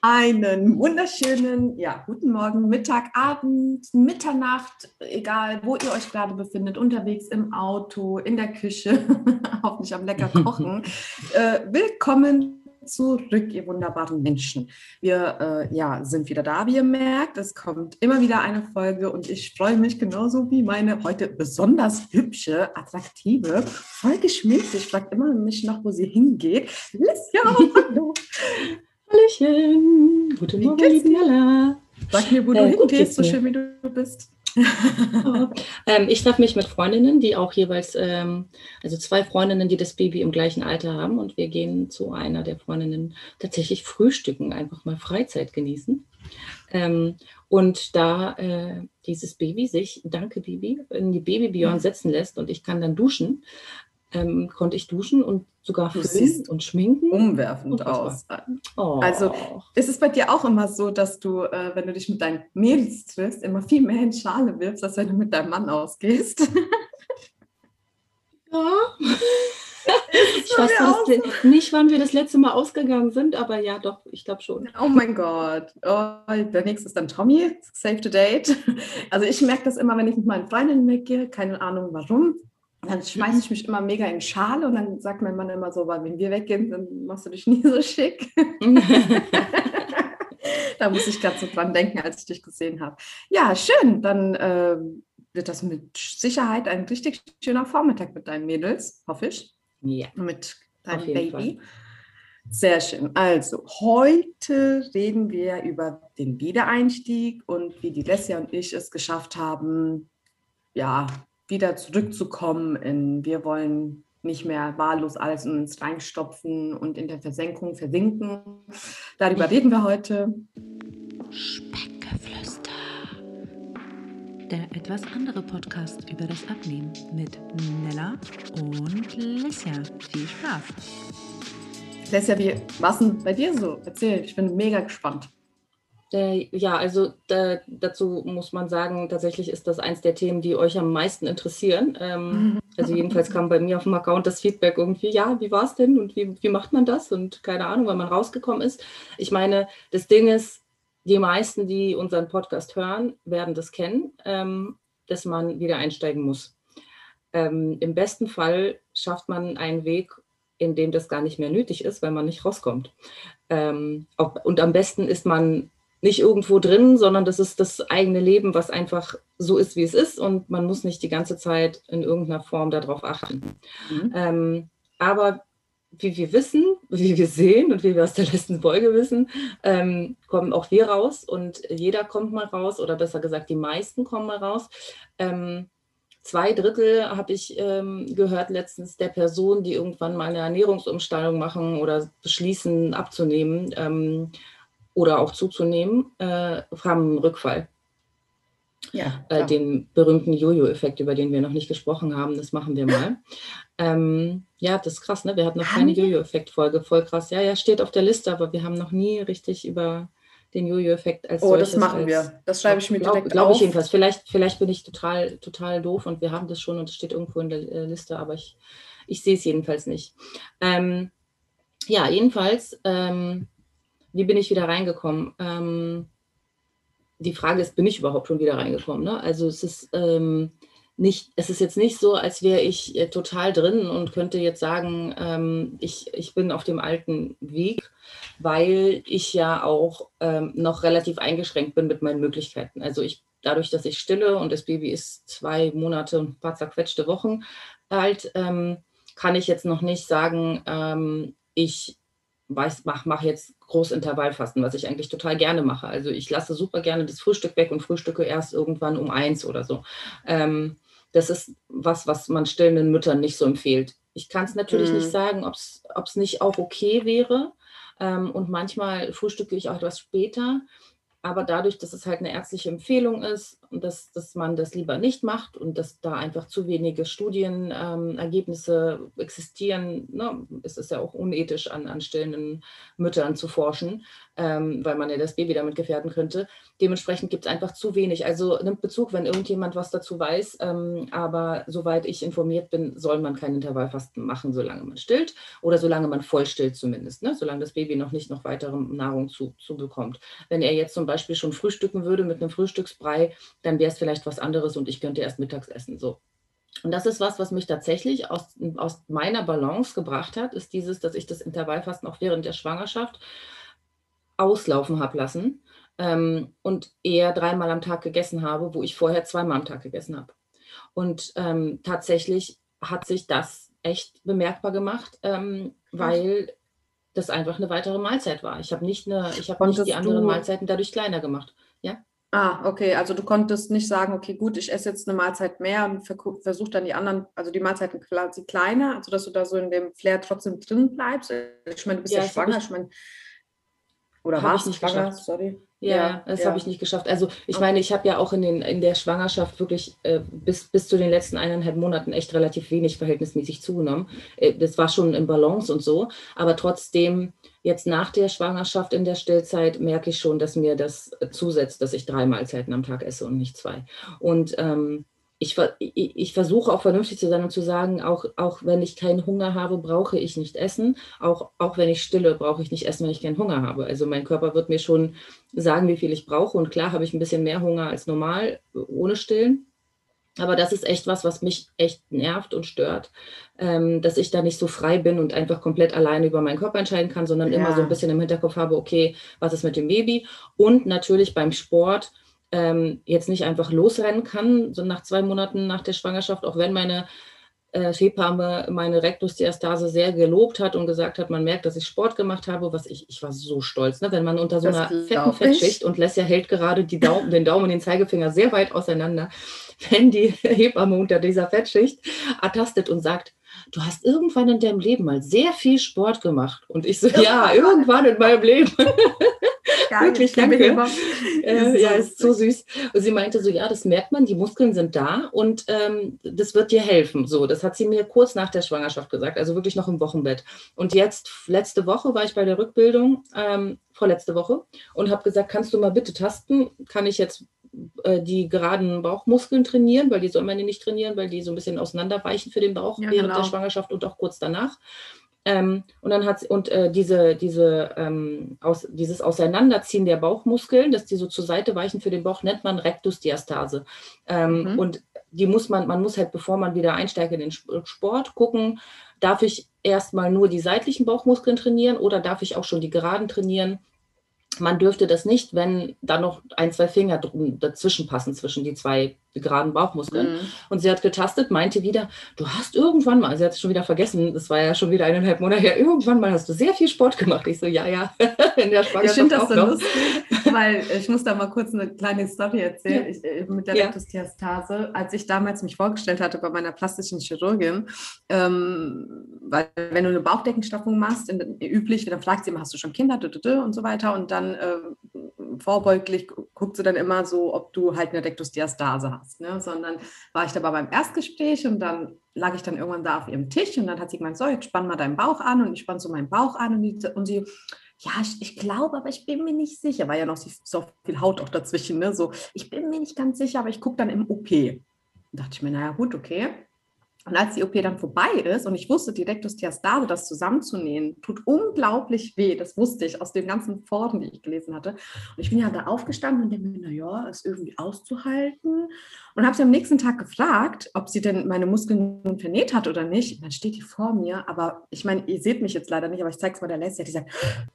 Einen wunderschönen, ja, guten Morgen, Mittag, Abend, Mitternacht, egal wo ihr euch gerade befindet, unterwegs im Auto, in der Küche, hoffentlich am lecker kochen. äh, willkommen zurück, ihr wunderbaren Menschen. Wir äh, ja, sind wieder da, wie ihr merkt. Es kommt immer wieder eine Folge und ich freue mich genauso wie meine heute besonders hübsche, attraktive, voll geschminkt. Ich frage immer mich noch, wo sie hingeht. Lissia, hallo. Hallöchen. Guten Morgen, liebe Nella. Sag mir, wo du äh, hingehst, so schön wie du bist. oh. ähm, ich treffe mich mit Freundinnen, die auch jeweils, ähm, also zwei Freundinnen, die das Baby im gleichen Alter haben und wir gehen zu einer der Freundinnen tatsächlich frühstücken, einfach mal Freizeit genießen. Ähm, und da äh, dieses Baby sich, danke Baby, in die Babybjörn setzen lässt und ich kann dann duschen, ähm, konnte ich duschen und sogar föhnen und schminken. Umwerfend aus. Oh. Also ist es bei dir auch immer so, dass du, äh, wenn du dich mit deinen Mädels triffst, immer viel mehr in Schale wirfst, als wenn du mit deinem Mann ausgehst? ja. ich weiß das, nicht, wann wir das letzte Mal ausgegangen sind, aber ja, doch, ich glaube schon. Oh mein Gott. Oh, der nächste ist dann Tommy, Save the Date. Also ich merke das immer, wenn ich mit meinen Freundinnen weggehe, keine Ahnung warum dann schmeiße ich mich immer mega in Schale und dann sagt mein Mann immer so, weil wenn wir weggehen, dann machst du dich nie so schick. da muss ich gerade so dran denken, als ich dich gesehen habe. Ja, schön. Dann äh, wird das mit Sicherheit ein richtig schöner Vormittag mit deinen Mädels, hoffe ich. Ja. Mit deinem Baby. Fall. Sehr schön. Also, heute reden wir über den Wiedereinstieg und wie die Lesja und ich es geschafft haben, ja, wieder zurückzukommen in, wir wollen nicht mehr wahllos alles in uns reinstopfen und in der Versenkung versinken. Darüber reden wir heute. Speckgeflüster. Der etwas andere Podcast über das Abnehmen mit Nella und Lesja. Viel Spaß. Lesja, wie war es denn bei dir so? Erzähl, ich bin mega gespannt. Äh, ja, also da, dazu muss man sagen, tatsächlich ist das eins der Themen, die euch am meisten interessieren. Ähm, also jedenfalls kam bei mir auf dem Account das Feedback irgendwie, ja, wie war es denn und wie, wie macht man das? Und keine Ahnung, wann man rausgekommen ist. Ich meine, das Ding ist, die meisten, die unseren Podcast hören, werden das kennen, ähm, dass man wieder einsteigen muss. Ähm, Im besten Fall schafft man einen Weg, in dem das gar nicht mehr nötig ist, weil man nicht rauskommt. Ähm, ob, und am besten ist man nicht irgendwo drin, sondern das ist das eigene Leben, was einfach so ist, wie es ist und man muss nicht die ganze Zeit in irgendeiner Form darauf achten. Mhm. Ähm, aber wie wir wissen, wie wir sehen und wie wir aus der letzten Folge wissen, ähm, kommen auch wir raus und jeder kommt mal raus oder besser gesagt, die meisten kommen mal raus. Ähm, zwei Drittel habe ich ähm, gehört letztens der Personen, die irgendwann mal eine Ernährungsumstellung machen oder beschließen abzunehmen ähm, oder auch zuzunehmen, äh, haben einen Rückfall. Ja, äh, den berühmten Jojo-Effekt, über den wir noch nicht gesprochen haben, das machen wir mal. ähm, ja, das ist krass, ne? Wir hatten noch keine Jojo-Effekt-Folge, voll krass. Ja, ja, steht auf der Liste, aber wir haben noch nie richtig über den Jojo-Effekt als Oh, solches, das machen als, wir. Das schreibe ich mir glaub, direkt Glaube ich jedenfalls. Vielleicht, vielleicht bin ich total, total doof und wir haben das schon und es steht irgendwo in der äh, Liste, aber ich, ich sehe es jedenfalls nicht. Ähm, ja, jedenfalls ähm, wie bin ich wieder reingekommen? Ähm, die Frage ist, bin ich überhaupt schon wieder reingekommen? Ne? Also es ist ähm, nicht, es ist jetzt nicht so, als wäre ich äh, total drin und könnte jetzt sagen, ähm, ich, ich bin auf dem alten Weg, weil ich ja auch ähm, noch relativ eingeschränkt bin mit meinen Möglichkeiten. Also ich dadurch, dass ich stille und das Baby ist zwei Monate und ein paar zerquetschte Wochen alt, ähm, kann ich jetzt noch nicht sagen, ähm, ich weiß, mach, mach jetzt Großintervallfasten, was ich eigentlich total gerne mache. Also ich lasse super gerne das Frühstück weg und frühstücke erst irgendwann um eins oder so. Ähm, das ist was, was man stillenden Müttern nicht so empfiehlt. Ich kann es natürlich mm. nicht mhm. sagen, ob es nicht auch okay wäre. Ähm, und manchmal frühstücke ich auch etwas später. Aber dadurch, dass es halt eine ärztliche Empfehlung ist und dass, dass man das lieber nicht macht und dass da einfach zu wenige Studienergebnisse ähm, existieren, ne, ist es ja auch unethisch, an, an stillenden Müttern zu forschen, ähm, weil man ja das Baby damit gefährden könnte. Dementsprechend gibt es einfach zu wenig. Also nimmt Bezug, wenn irgendjemand was dazu weiß. Ähm, aber soweit ich informiert bin, soll man kein Intervallfasten machen, solange man stillt oder solange man voll stillt zumindest, ne? solange das Baby noch nicht noch weitere Nahrung zu, zu bekommt. Wenn er jetzt zum Beispiel schon frühstücken würde mit einem Frühstücksbrei, dann wäre es vielleicht was anderes und ich könnte erst mittags essen. So. Und das ist was, was mich tatsächlich aus, aus meiner Balance gebracht hat, ist dieses, dass ich das Intervallfasten auch während der Schwangerschaft auslaufen habe lassen ähm, und eher dreimal am Tag gegessen habe, wo ich vorher zweimal am Tag gegessen habe. Und ähm, tatsächlich hat sich das echt bemerkbar gemacht, ähm, weil das einfach eine weitere Mahlzeit war. Ich habe nicht, eine, ich hab nicht die anderen Mahlzeiten dadurch kleiner gemacht. Ja? Ah, okay. Also du konntest nicht sagen, okay, gut, ich esse jetzt eine Mahlzeit mehr und versuche dann die anderen, also die Mahlzeiten quasi kleiner, also dass du da so in dem Flair trotzdem drin bleibst. Ich meine, du bist ja, ja schwanger, ich, ich meine, oder warst du schwanger? Geschafft. Sorry. Ja, ja das ja. habe ich nicht geschafft. Also ich okay. meine, ich habe ja auch in, den, in der Schwangerschaft wirklich äh, bis, bis zu den letzten eineinhalb Monaten echt relativ wenig verhältnismäßig zugenommen. Äh, das war schon im Balance und so. Aber trotzdem, jetzt nach der Schwangerschaft in der Stillzeit, merke ich schon, dass mir das zusetzt, dass ich drei Mahlzeiten am Tag esse und nicht zwei. Und ähm, ich, ich, ich, versuche auch vernünftig zu sein und zu sagen, auch, auch wenn ich keinen Hunger habe, brauche ich nicht essen. Auch, auch wenn ich stille, brauche ich nicht essen, wenn ich keinen Hunger habe. Also mein Körper wird mir schon sagen, wie viel ich brauche. Und klar habe ich ein bisschen mehr Hunger als normal ohne Stillen. Aber das ist echt was, was mich echt nervt und stört, ähm, dass ich da nicht so frei bin und einfach komplett alleine über meinen Körper entscheiden kann, sondern ja. immer so ein bisschen im Hinterkopf habe, okay, was ist mit dem Baby? Und natürlich beim Sport ähm, jetzt nicht einfach losrennen kann, so nach zwei Monaten nach der Schwangerschaft, auch wenn meine äh, Hebamme meine Rektusdiastase sehr gelobt hat und gesagt hat, man merkt, dass ich Sport gemacht habe, was ich, ich war so stolz, ne? wenn man unter so das einer fetten Fettschicht und Lesja hält gerade Daumen, den Daumen und den Zeigefinger sehr weit auseinander, wenn die Hebamme unter dieser Fettschicht ertastet und sagt, du hast irgendwann in deinem Leben mal sehr viel Sport gemacht. Und ich so, ja, irgendwann in meinem Leben. Geil, Wirklich, danke. Äh, ja, ist so süß. Und sie meinte so, ja, das merkt man, die Muskeln sind da und ähm, das wird dir helfen. So, das hat sie mir kurz nach der Schwangerschaft gesagt, also wirklich noch im Wochenbett. Und jetzt, letzte Woche war ich bei der Rückbildung, ähm, vorletzte Woche, und habe gesagt, kannst du mal bitte tasten? Kann ich jetzt äh, die geraden Bauchmuskeln trainieren, weil die soll man nicht trainieren, weil die so ein bisschen auseinanderweichen für den Bauch ja, während genau. der Schwangerschaft und auch kurz danach. Ähm, und dann hat und äh, diese, diese, ähm, aus, dieses Auseinanderziehen der Bauchmuskeln, dass die so zur Seite weichen für den Bauch, nennt man Rektusdiastase. Ähm, mhm. Und die muss man, man muss halt, bevor man wieder einsteigt in den Sport, gucken, darf ich erstmal nur die seitlichen Bauchmuskeln trainieren oder darf ich auch schon die geraden trainieren? Man dürfte das nicht, wenn da noch ein, zwei Finger dazwischen passen, zwischen die zwei geraden Bauchmuskeln. Mhm. Und sie hat getastet, meinte wieder, du hast irgendwann mal, sie hat es schon wieder vergessen, das war ja schon wieder eineinhalb Monate her, irgendwann mal hast du sehr viel Sport gemacht. Ich so, ja, ja, in der Schwangerschaft Ich finde das so noch. lustig, weil ich muss da mal kurz eine kleine Story erzählen ja. ich, äh, mit der ja. Rektusdiastase. Als ich damals mich vorgestellt hatte bei meiner plastischen Chirurgin, ähm, weil wenn du eine Bauchdeckenstraffung machst, in, üblich, dann fragt sie immer, hast du schon Kinder und so weiter und dann äh, vorbeuglich guckt sie dann immer so, ob du halt eine Rektusdiastase hast, ne? sondern war ich dabei beim Erstgespräch und dann lag ich dann irgendwann da auf ihrem Tisch und dann hat sie gemeint, so, jetzt spann mal deinen Bauch an und ich spann so meinen Bauch an und, die, und sie, ja, ich, ich glaube, aber ich bin mir nicht sicher, war ja noch so viel Haut auch dazwischen, ne? so, ich bin mir nicht ganz sicher, aber ich gucke dann im OP. Da dachte ich mir, naja, gut, okay. Und als die OP dann vorbei ist und ich wusste, die Rektusdiastase, das zusammenzunähen, tut unglaublich weh. Das wusste ich aus den ganzen Foren, die ich gelesen hatte. Und ich bin ja da aufgestanden und denke mir, naja, ist irgendwie auszuhalten. Und habe sie am nächsten Tag gefragt, ob sie denn meine Muskeln nun vernäht hat oder nicht. Und dann steht die vor mir, aber ich meine, ihr seht mich jetzt leider nicht, aber ich zeige es mal der Leslie. Die sagt,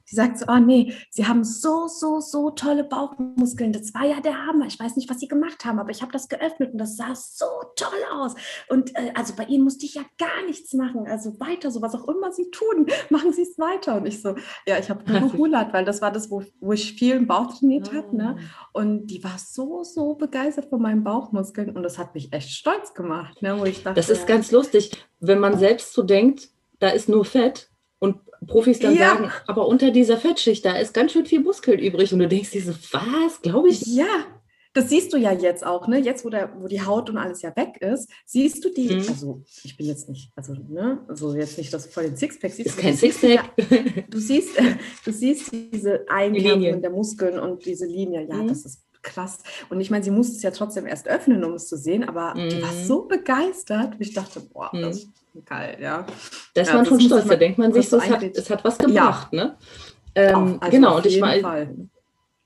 die sagt so, oh nee, sie haben so, so, so tolle Bauchmuskeln. Das war ja der Hammer. Ich weiß nicht, was sie gemacht haben, aber ich habe das geöffnet und das sah so toll aus. Und äh, also bei ihnen musste ich ja gar nichts machen. Also weiter, so was auch immer sie tun, machen sie es weiter. Und ich so, ja, ich habe nur gehulert, weil das war das, wo, wo ich viel Bauch trainiert habe. Ne? Ah. Und die war so, so begeistert von meinem Bauchmuskel. Muskeln und das hat mich echt stolz gemacht, ne, wo ich dachte, das ist ganz lustig, wenn man selbst so denkt, da ist nur Fett und Profis dann ja. sagen, aber unter dieser Fettschicht, da ist ganz schön viel Muskel übrig und du denkst dir so, was, glaube ich? Ja, das siehst du ja jetzt auch, ne? Jetzt, wo, der, wo die Haut und alles ja weg ist, siehst du die, mhm. also ich bin jetzt nicht, also, ne, also jetzt nicht, dass du voll den Sixpack siehst. Ist kein Sixpack. Du siehst, du siehst diese Einkerbungen der Muskeln und diese Linie, ja, mhm. das ist krass. Und ich meine, sie musste es ja trotzdem erst öffnen, um es zu sehen, aber mhm. die war mhm. so begeistert, ich dachte, boah, mhm. das ist geil, ja. Da ist ja, man schon stolz, da denkt man sich, so, es, hat, es hat was gebracht, ja. ne? Ähm, also genau, und ich war,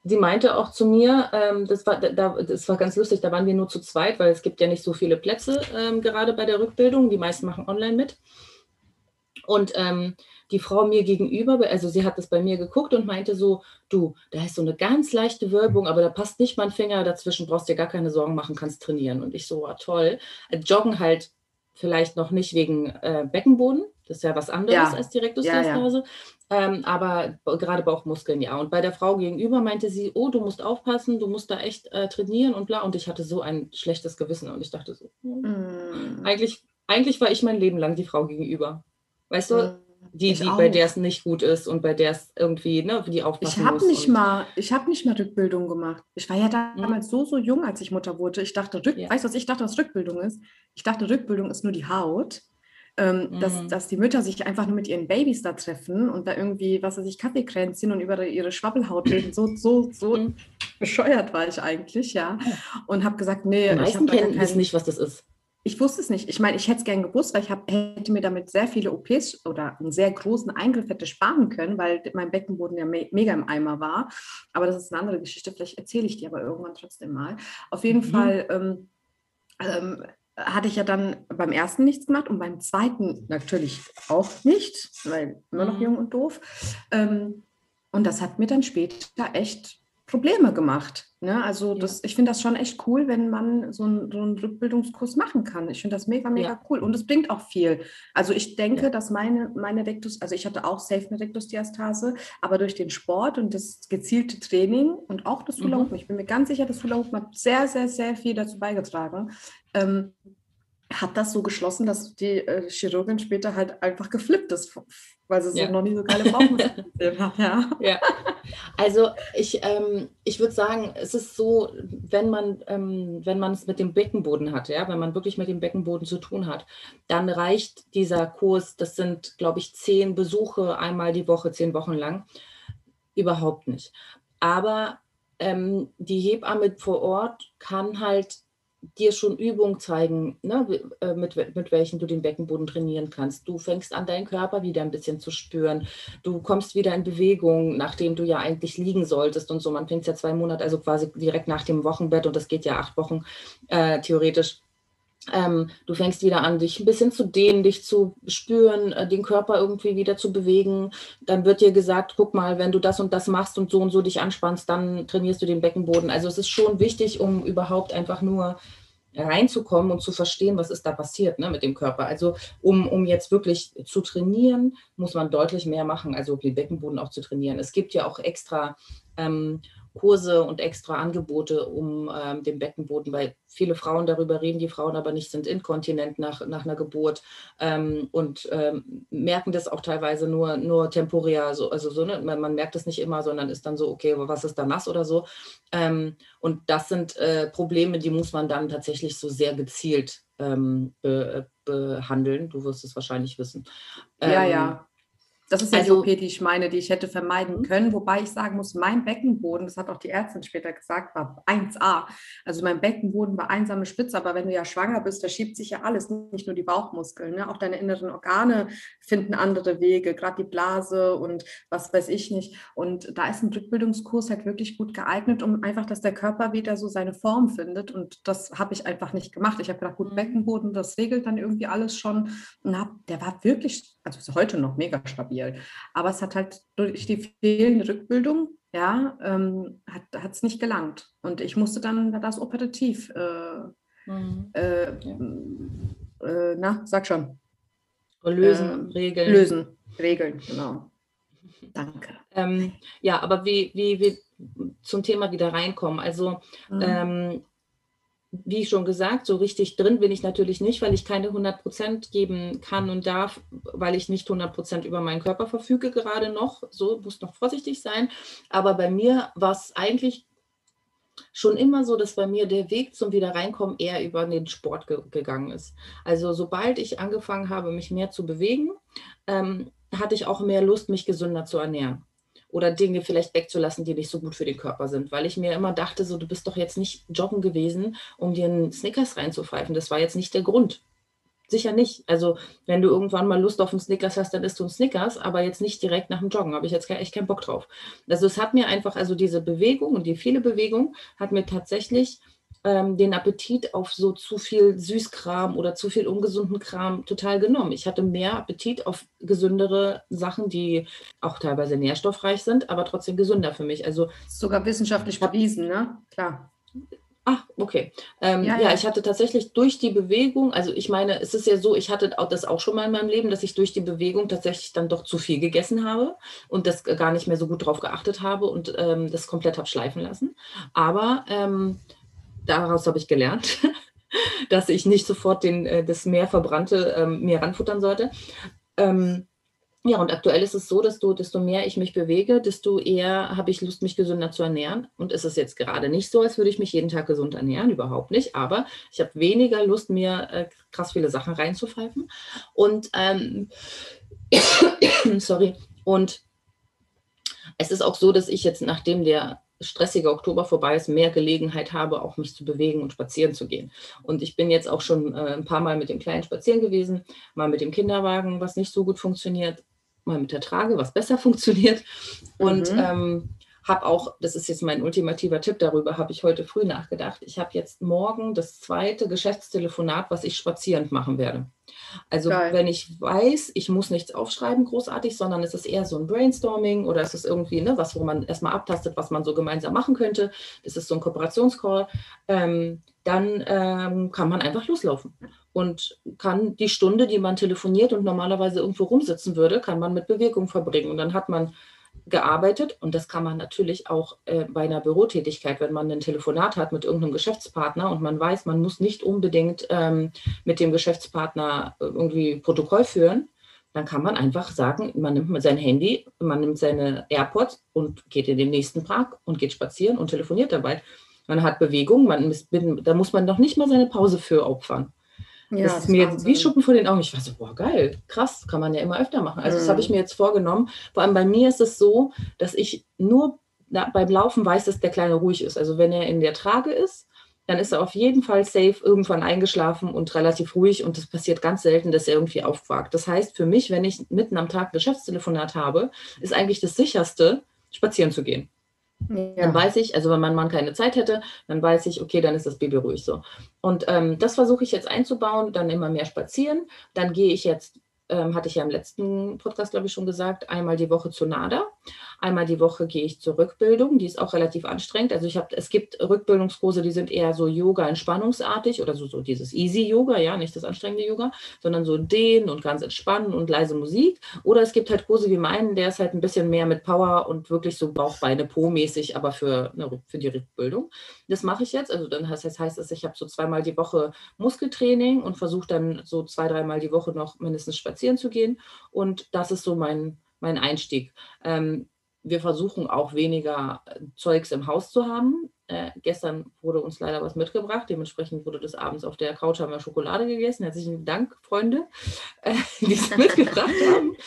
sie meinte auch zu mir, ähm, das, war, da, das war ganz lustig, da waren wir nur zu zweit, weil es gibt ja nicht so viele Plätze ähm, gerade bei der Rückbildung, die meisten machen online mit. Und ähm, die Frau mir gegenüber, also sie hat das bei mir geguckt und meinte so, du, da ist so eine ganz leichte Wölbung, aber da passt nicht mein Finger dazwischen, brauchst dir gar keine Sorgen machen, kannst trainieren. Und ich so, war toll. Äh, joggen halt vielleicht noch nicht wegen äh, Beckenboden, das ist ja was anderes ja. als die Rektusdiastase, ja, ja. Ähm, aber gerade Bauchmuskeln, ja. Und bei der Frau gegenüber meinte sie, oh, du musst aufpassen, du musst da echt äh, trainieren und bla. Und ich hatte so ein schlechtes Gewissen und ich dachte so, mm. eigentlich, eigentlich war ich mein Leben lang die Frau gegenüber. Weißt du, mm die, die bei der es nicht gut ist und bei der es irgendwie, ne, die aufpassen ich hab muss. Nicht mal, ich habe nicht mal Rückbildung gemacht. Ich war ja mhm. damals mhm. so, so jung, als ich Mutter wurde. Ich dachte, Rück, ja. weißt du, was ich dachte, was Rückbildung ist? Ich dachte, Rückbildung ist nur die Haut. Ähm, mhm. dass, dass die Mütter sich einfach nur mit ihren Babys da treffen und da irgendwie, was weiß ich, Kaffeekränzchen und über ihre Schwabbelhaut reden. So, so, so mhm. bescheuert war ich eigentlich, ja. Und habe gesagt, nee, die meisten ich kennen keinen... nicht, was das ist. Ich wusste es nicht. Ich meine, ich hätte es gern gewusst, weil ich hab, hätte mir damit sehr viele OPs oder einen sehr großen Eingriff hätte sparen können, weil mein Beckenboden ja me mega im Eimer war. Aber das ist eine andere Geschichte. Vielleicht erzähle ich die aber irgendwann trotzdem mal. Auf jeden mhm. Fall ähm, ähm, hatte ich ja dann beim ersten nichts gemacht und beim zweiten natürlich auch nicht, weil immer noch mhm. jung und doof. Ähm, und das hat mir dann später echt Probleme gemacht. Ne? Also ja. das, ich finde das schon echt cool, wenn man so, ein, so einen Rückbildungskurs machen kann. Ich finde das mega, mega ja. cool. Und es bringt auch viel. Also ich denke, ja. dass meine, meine Rektus, also ich hatte auch safe eine Rektusdiastase, aber durch den Sport und das gezielte Training und auch das Hula Hoop, mhm. ich bin mir ganz sicher, das Hula hat sehr, sehr, sehr viel dazu beigetragen. Ähm, hat das so geschlossen, dass die äh, Chirurgin später halt einfach geflippt ist weil sie ja. so noch nie so geile Bauchmuskeln hat. Ja. ja. Also ich, ähm, ich würde sagen, es ist so, wenn man ähm, wenn man es mit dem Beckenboden hat, ja, wenn man wirklich mit dem Beckenboden zu tun hat, dann reicht dieser Kurs, das sind, glaube ich, zehn Besuche einmal die Woche, zehn Wochen lang, überhaupt nicht. Aber ähm, die Hebamme vor Ort kann halt dir schon Übungen zeigen, ne, äh, mit, mit welchen du den Beckenboden trainieren kannst. Du fängst an, deinen Körper wieder ein bisschen zu spüren. Du kommst wieder in Bewegung, nachdem du ja eigentlich liegen solltest und so. Man fängt ja zwei Monate, also quasi direkt nach dem Wochenbett und das geht ja acht Wochen äh, theoretisch. Ähm, du fängst wieder an, dich ein bisschen zu dehnen, dich zu spüren, äh, den Körper irgendwie wieder zu bewegen. Dann wird dir gesagt, guck mal, wenn du das und das machst und so und so dich anspannst, dann trainierst du den Beckenboden. Also es ist schon wichtig, um überhaupt einfach nur reinzukommen und zu verstehen, was ist da passiert ne, mit dem Körper. Also um, um jetzt wirklich zu trainieren, muss man deutlich mehr machen, also den Beckenboden auch zu trainieren. Es gibt ja auch extra ähm, Kurse und extra Angebote um ähm, den Beckenboden, weil viele Frauen darüber reden, die Frauen aber nicht sind inkontinent nach, nach einer Geburt ähm, und ähm, merken das auch teilweise nur, nur temporär. So, also so, ne? man, man, merkt es nicht immer, sondern ist dann so, okay, was ist da nass oder so. Ähm, und das sind äh, Probleme, die muss man dann tatsächlich so sehr gezielt ähm, be, behandeln. Du wirst es wahrscheinlich wissen. ja, ja. Das ist ja also, die OP, die ich meine, die ich hätte vermeiden mhm. können. Wobei ich sagen muss, mein Beckenboden, das hat auch die Ärztin später gesagt, war 1A. Also mein Beckenboden war einsame Spitze, aber wenn du ja schwanger bist, da schiebt sich ja alles, nicht nur die Bauchmuskeln. Ne? Auch deine inneren Organe finden andere Wege, gerade die Blase und was weiß ich nicht. Und da ist ein Rückbildungskurs halt wirklich gut geeignet, um einfach, dass der Körper wieder so seine Form findet. Und das habe ich einfach nicht gemacht. Ich habe gedacht, gut, mhm. Beckenboden, das regelt dann irgendwie alles schon. Und hab, der war wirklich, also ist heute noch mega stabil. Aber es hat halt durch die fehlende Rückbildung, ja, ähm, hat es nicht gelangt. Und ich musste dann das operativ, äh, mhm. äh, äh, na, sag schon. Lösen, äh, regeln. Lösen, regeln, genau. Danke. Ähm, ja, aber wie, wie wir zum Thema wieder reinkommen. Also mhm. ähm, wie schon gesagt, so richtig drin bin ich natürlich nicht, weil ich keine 100 Prozent geben kann und darf, weil ich nicht 100 Prozent über meinen Körper verfüge gerade noch. So muss noch vorsichtig sein. Aber bei mir war es eigentlich schon immer so, dass bei mir der Weg zum Wiederreinkommen eher über den Sport ge gegangen ist. Also sobald ich angefangen habe, mich mehr zu bewegen, ähm, hatte ich auch mehr Lust, mich gesünder zu ernähren oder Dinge vielleicht wegzulassen, die nicht so gut für den Körper sind, weil ich mir immer dachte, so du bist doch jetzt nicht joggen gewesen, um dir einen Snickers reinzupfeifen. Das war jetzt nicht der Grund. Sicher nicht. Also, wenn du irgendwann mal Lust auf einen Snickers hast, dann isst du einen Snickers, aber jetzt nicht direkt nach dem Joggen. Habe ich jetzt echt keinen Bock drauf. Also, es hat mir einfach, also diese Bewegung und die viele Bewegung hat mir tatsächlich ähm, den Appetit auf so zu viel Süßkram oder zu viel ungesunden Kram total genommen. Ich hatte mehr Appetit auf gesündere Sachen, die auch teilweise nährstoffreich sind, aber trotzdem gesünder für mich. Also sogar wissenschaftlich bewiesen, ne? Klar. Ach, okay. Ähm, ja, ja. ja, ich hatte tatsächlich durch die Bewegung, also ich meine, es ist ja so, ich hatte das auch schon mal in meinem Leben, dass ich durch die Bewegung tatsächlich dann doch zu viel gegessen habe und das gar nicht mehr so gut drauf geachtet habe und ähm, das komplett habe schleifen lassen. Aber ähm, daraus habe ich gelernt, dass ich nicht sofort den, äh, das mehr verbrannte ähm, mir ranfuttern sollte. Ähm, ja, und aktuell ist es so, dass du, desto mehr ich mich bewege, desto eher habe ich Lust, mich gesünder zu ernähren. Und es ist jetzt gerade nicht so, als würde ich mich jeden Tag gesund ernähren, überhaupt nicht. Aber ich habe weniger Lust, mir äh, krass viele Sachen reinzupfeifen. Und ähm, sorry. Und es ist auch so, dass ich jetzt, nachdem der stressige Oktober vorbei ist, mehr Gelegenheit habe, auch mich zu bewegen und spazieren zu gehen. Und ich bin jetzt auch schon äh, ein paar Mal mit dem Kleinen spazieren gewesen, mal mit dem Kinderwagen, was nicht so gut funktioniert, mal mit der Trage, was besser funktioniert. Und mhm. ähm, habe auch, das ist jetzt mein ultimativer Tipp, darüber habe ich heute früh nachgedacht. Ich habe jetzt morgen das zweite Geschäftstelefonat, was ich spazierend machen werde. Also Geil. wenn ich weiß, ich muss nichts aufschreiben großartig, sondern es ist eher so ein Brainstorming oder es ist irgendwie ne, was, wo man erstmal abtastet, was man so gemeinsam machen könnte. Das ist so ein Kooperationscall. Ähm, dann ähm, kann man einfach loslaufen und kann die Stunde, die man telefoniert und normalerweise irgendwo rumsitzen würde, kann man mit Bewegung verbringen. Und dann hat man gearbeitet und das kann man natürlich auch äh, bei einer Bürotätigkeit, wenn man ein Telefonat hat mit irgendeinem Geschäftspartner und man weiß, man muss nicht unbedingt ähm, mit dem Geschäftspartner äh, irgendwie Protokoll führen, dann kann man einfach sagen, man nimmt sein Handy, man nimmt seine AirPods und geht in den nächsten Park und geht spazieren und telefoniert dabei. Man hat Bewegung, man ist, da muss man noch nicht mal seine Pause für opfern. Ja, das ist mir jetzt wie Schuppen vor den Augen. Ich war so, boah, geil, krass, kann man ja immer öfter machen. Also, mhm. das habe ich mir jetzt vorgenommen. Vor allem bei mir ist es so, dass ich nur beim Laufen weiß, dass der Kleine ruhig ist. Also, wenn er in der Trage ist, dann ist er auf jeden Fall safe irgendwann eingeschlafen und relativ ruhig und es passiert ganz selten, dass er irgendwie aufquakt. Das heißt, für mich, wenn ich mitten am Tag ein Geschäftstelefonat habe, ist eigentlich das sicherste, spazieren zu gehen. Ja. Dann weiß ich, also wenn mein Mann keine Zeit hätte, dann weiß ich, okay, dann ist das Baby ruhig so. Und ähm, das versuche ich jetzt einzubauen, dann immer mehr spazieren. Dann gehe ich jetzt ähm, hatte ich ja im letzten Podcast, glaube ich, schon gesagt, einmal die Woche zu NADA. Einmal die Woche gehe ich zur Rückbildung, die ist auch relativ anstrengend. Also ich habe, es gibt Rückbildungskurse, die sind eher so Yoga-entspannungsartig oder so, so dieses Easy-Yoga, ja, nicht das anstrengende Yoga, sondern so dehnen und ganz entspannen und leise Musik. Oder es gibt halt Kurse wie meinen, der ist halt ein bisschen mehr mit Power und wirklich so Bauchbeine Po-mäßig, aber für, ne, für die Rückbildung. Das mache ich jetzt. Also dann heißt das heißt, dass ich habe so zweimal die Woche Muskeltraining und versuche dann so zwei, dreimal die Woche noch mindestens spazieren zu gehen. Und das ist so mein, mein Einstieg. Ähm, wir versuchen auch weniger äh, Zeugs im Haus zu haben. Äh, gestern wurde uns leider was mitgebracht. Dementsprechend wurde das abends auf der Couch haben wir Schokolade gegessen. Herzlichen Dank, Freunde, äh, die es mitgebracht haben.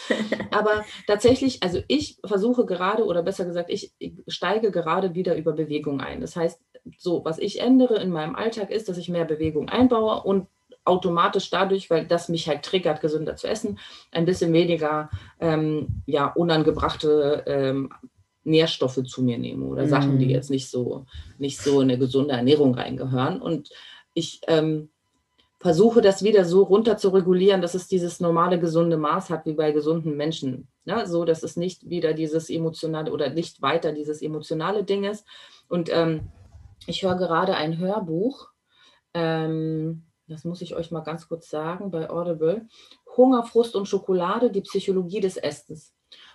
Aber tatsächlich, also ich versuche gerade, oder besser gesagt, ich steige gerade wieder über Bewegung ein. Das heißt, so, was ich ändere in meinem Alltag ist, dass ich mehr Bewegung einbaue und automatisch dadurch, weil das mich halt triggert, gesünder zu essen, ein bisschen weniger ähm, ja, unangebrachte ähm, Nährstoffe zu mir nehme oder mm. Sachen, die mhm. jetzt nicht so, nicht so in eine gesunde Ernährung reingehören. Und ich ähm, versuche das wieder so runter zu regulieren, dass es dieses normale gesunde Maß hat wie bei gesunden Menschen. Ja, so, dass es nicht wieder dieses emotionale oder nicht weiter dieses emotionale Ding ist. Und ähm, ich höre gerade ein Hörbuch. Ähm, das muss ich euch mal ganz kurz sagen, bei Audible. Hunger, Frust und Schokolade, die Psychologie des Essens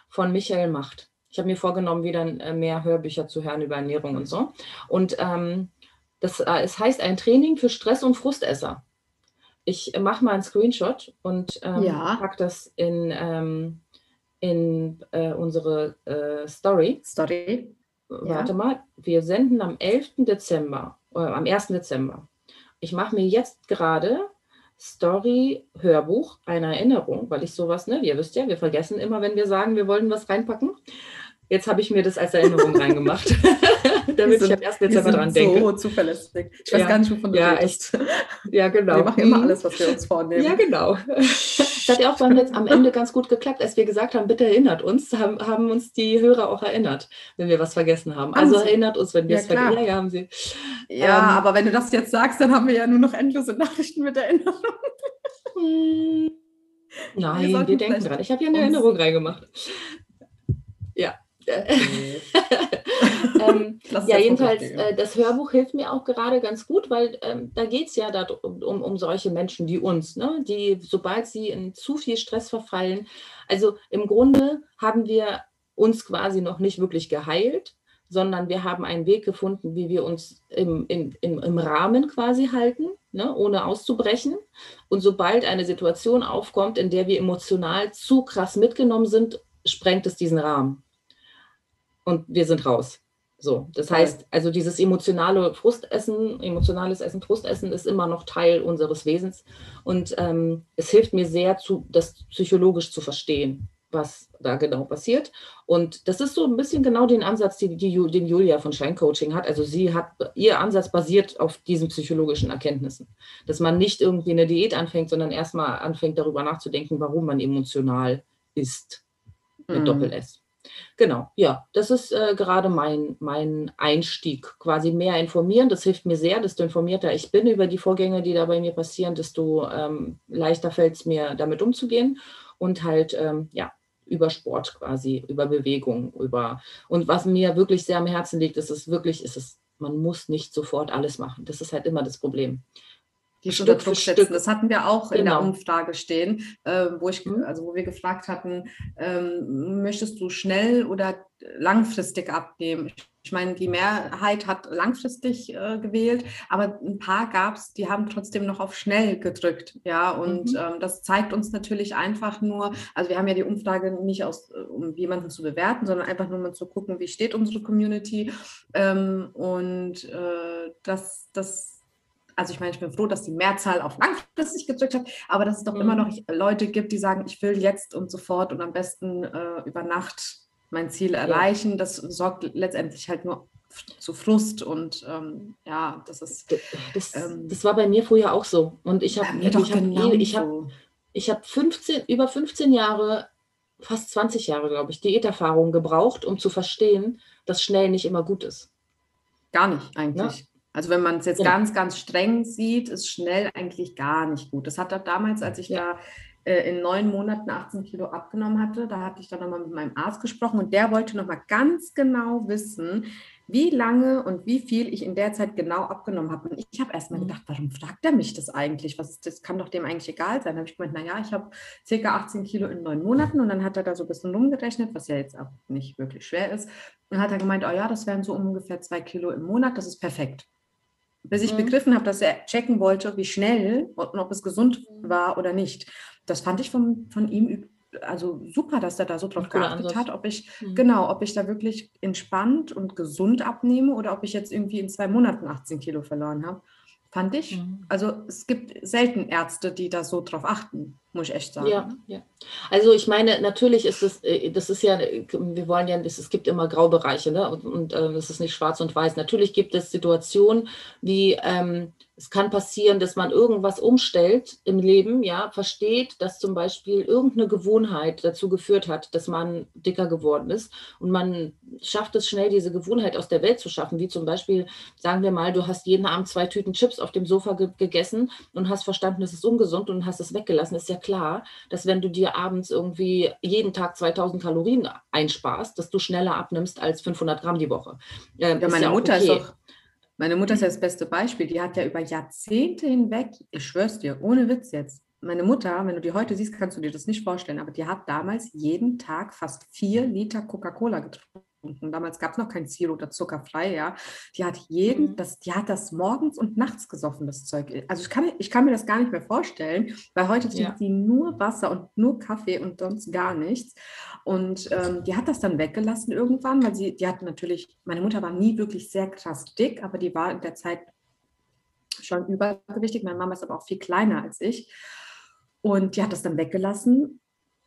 von Michael Macht. Ich habe mir vorgenommen, wieder äh, mehr Hörbücher zu hören über Ernährung und so. Und ähm, das, äh, es heißt ein Training für Stress- und Frustesser. Ich mache mal einen Screenshot und ähm, ja. packe das in, ähm, in äh, unsere äh, Story. Story. warte mal, wir senden am 11. Dezember, äh, am 1. Dezember. Ich mache mir jetzt gerade Story, Hörbuch, eine Erinnerung, weil ich sowas, ne, ihr wisst ja, wir vergessen immer, wenn wir sagen, wir wollen was reinpacken. Jetzt habe ich mir das als Erinnerung reingemacht, damit sind, ich am 1. Dezember dran denke. So zuverlässig. Ich weiß ja, gar nicht, wovon du ja, redest. Ja, genau. Wir machen immer alles, was wir uns vornehmen. Ja, genau. Das hat ja auch beim Netz am Ende ganz gut geklappt, als wir gesagt haben, bitte erinnert uns, haben, haben uns die Hörer auch erinnert, wenn wir was vergessen haben. Also erinnert uns, wenn wir ja, es vergessen haben. Ja, haben sie. Ja, ähm, aber wenn du das jetzt sagst, dann haben wir ja nur noch endlose Nachrichten mit Erinnerung. Hm. Nein, wir, wir denken dran. Ich habe ja eine Erinnerung reingemacht. Ja. ähm, ja, jedenfalls, äh, das Hörbuch hilft mir auch gerade ganz gut, weil ähm, da geht es ja darum, um, um solche Menschen wie uns, ne? die, sobald sie in zu viel Stress verfallen, also im Grunde haben wir uns quasi noch nicht wirklich geheilt, sondern wir haben einen Weg gefunden, wie wir uns im, im, im, im Rahmen quasi halten, ne? ohne auszubrechen. Und sobald eine Situation aufkommt, in der wir emotional zu krass mitgenommen sind, sprengt es diesen Rahmen und wir sind raus. So, das heißt, also dieses emotionale Frustessen, emotionales Essen, Frustessen ist immer noch Teil unseres Wesens und ähm, es hilft mir sehr, zu, das psychologisch zu verstehen, was da genau passiert. Und das ist so ein bisschen genau den Ansatz, die, die, den Julia von Scheincoaching hat. Also sie hat, ihr Ansatz basiert auf diesen psychologischen Erkenntnissen, dass man nicht irgendwie eine Diät anfängt, sondern erstmal anfängt darüber nachzudenken, warum man emotional ist mit mm. Doppel-S. Genau, ja, das ist äh, gerade mein, mein Einstieg. Quasi mehr informieren, das hilft mir sehr. Desto informierter ich bin über die Vorgänge, die da bei mir passieren, desto ähm, leichter fällt es mir, damit umzugehen. Und halt, ähm, ja, über Sport quasi, über Bewegung, über. Und was mir wirklich sehr am Herzen liegt, ist es wirklich, ist es, man muss nicht sofort alles machen. Das ist halt immer das Problem die Stück unter Druck setzen. Stück. Das hatten wir auch genau. in der genau. Umfrage stehen, äh, wo ich, mhm. also wo wir gefragt hatten, ähm, möchtest du schnell oder langfristig abnehmen? Ich meine, die Mehrheit hat langfristig äh, gewählt, aber ein paar gab es, die haben trotzdem noch auf schnell gedrückt. Ja, und mhm. ähm, das zeigt uns natürlich einfach nur, also wir haben ja die Umfrage nicht aus, um jemanden zu bewerten, sondern einfach nur mal zu gucken, wie steht unsere Community. Ähm, und äh, das, das also ich meine, ich bin froh, dass die Mehrzahl auf langfristig gedrückt hat, aber dass es doch mhm. immer noch Leute gibt, die sagen, ich will jetzt und sofort und am besten äh, über Nacht mein Ziel erreichen. Ja. Das sorgt letztendlich halt nur zu Frust und ähm, ja, das ist. Das, ähm, das, war bei mir vorher auch so. Und ich habe ich hab, genau ich habe ich hab 15, über 15 Jahre, fast 20 Jahre, glaube ich, Diäterfahrung gebraucht, um zu verstehen, dass schnell nicht immer gut ist. Gar nicht eigentlich. Also wenn man es jetzt ja. ganz, ganz streng sieht, ist schnell eigentlich gar nicht gut. Das hat er damals, als ich ja. da äh, in neun Monaten 18 Kilo abgenommen hatte, da hatte ich dann nochmal mit meinem Arzt gesprochen und der wollte nochmal ganz genau wissen, wie lange und wie viel ich in der Zeit genau abgenommen habe. Und ich habe erstmal mhm. gedacht, warum fragt er mich das eigentlich? Was, das kann doch dem eigentlich egal sein. Da habe ich gemeint, naja, ich habe circa 18 Kilo in neun Monaten und dann hat er da so ein bisschen rumgerechnet, was ja jetzt auch nicht wirklich schwer ist. Und dann hat er gemeint, oh ja, das wären so ungefähr zwei Kilo im Monat, das ist perfekt bis ich mhm. begriffen habe, dass er checken wollte, wie schnell und ob es gesund mhm. war oder nicht. Das fand ich von, von ihm also super, dass er da so drauf geachtet hat, ob ich, mhm. genau, ob ich da wirklich entspannt und gesund abnehme oder ob ich jetzt irgendwie in zwei Monaten 18 Kilo verloren habe fand ich. Mhm. Also es gibt selten Ärzte, die da so drauf achten, muss ich echt sagen. Ja, ja. Also ich meine, natürlich ist es, äh, das ist ja, wir wollen ja, es gibt immer Graubereiche, ne? Und, und äh, es ist nicht schwarz und weiß. Natürlich gibt es Situationen, wie ähm, es kann passieren, dass man irgendwas umstellt im Leben, ja, versteht, dass zum Beispiel irgendeine Gewohnheit dazu geführt hat, dass man dicker geworden ist und man schafft es schnell, diese Gewohnheit aus der Welt zu schaffen, wie zum Beispiel, sagen wir mal, du hast jeden Abend zwei Tüten Chips auf dem Sofa ge gegessen und hast verstanden, es ist ungesund und hast es weggelassen. Ist ja klar, dass wenn du dir abends irgendwie jeden Tag 2000 Kalorien einsparst, dass du schneller abnimmst als 500 Gramm die Woche. Äh, ja, meine ja Mutter okay. ist doch meine Mutter ist ja das beste Beispiel. Die hat ja über Jahrzehnte hinweg, ich schwör's dir, ohne Witz jetzt, meine Mutter, wenn du die heute siehst, kannst du dir das nicht vorstellen, aber die hat damals jeden Tag fast vier Liter Coca-Cola getrunken. Getrunken. Damals gab es noch kein Zero oder zuckerfrei, ja. Die hat jeden, mhm. das, die hat das morgens und nachts gesoffen, das Zeug. Also ich kann, ich kann mir das gar nicht mehr vorstellen, weil heute trinkt ja. sie nur Wasser und nur Kaffee und sonst gar nichts. Und ähm, die hat das dann weggelassen irgendwann, weil sie, die hat natürlich, meine Mutter war nie wirklich sehr krass dick, aber die war in der Zeit schon übergewichtig. Meine Mama ist aber auch viel kleiner als ich. Und die hat das dann weggelassen.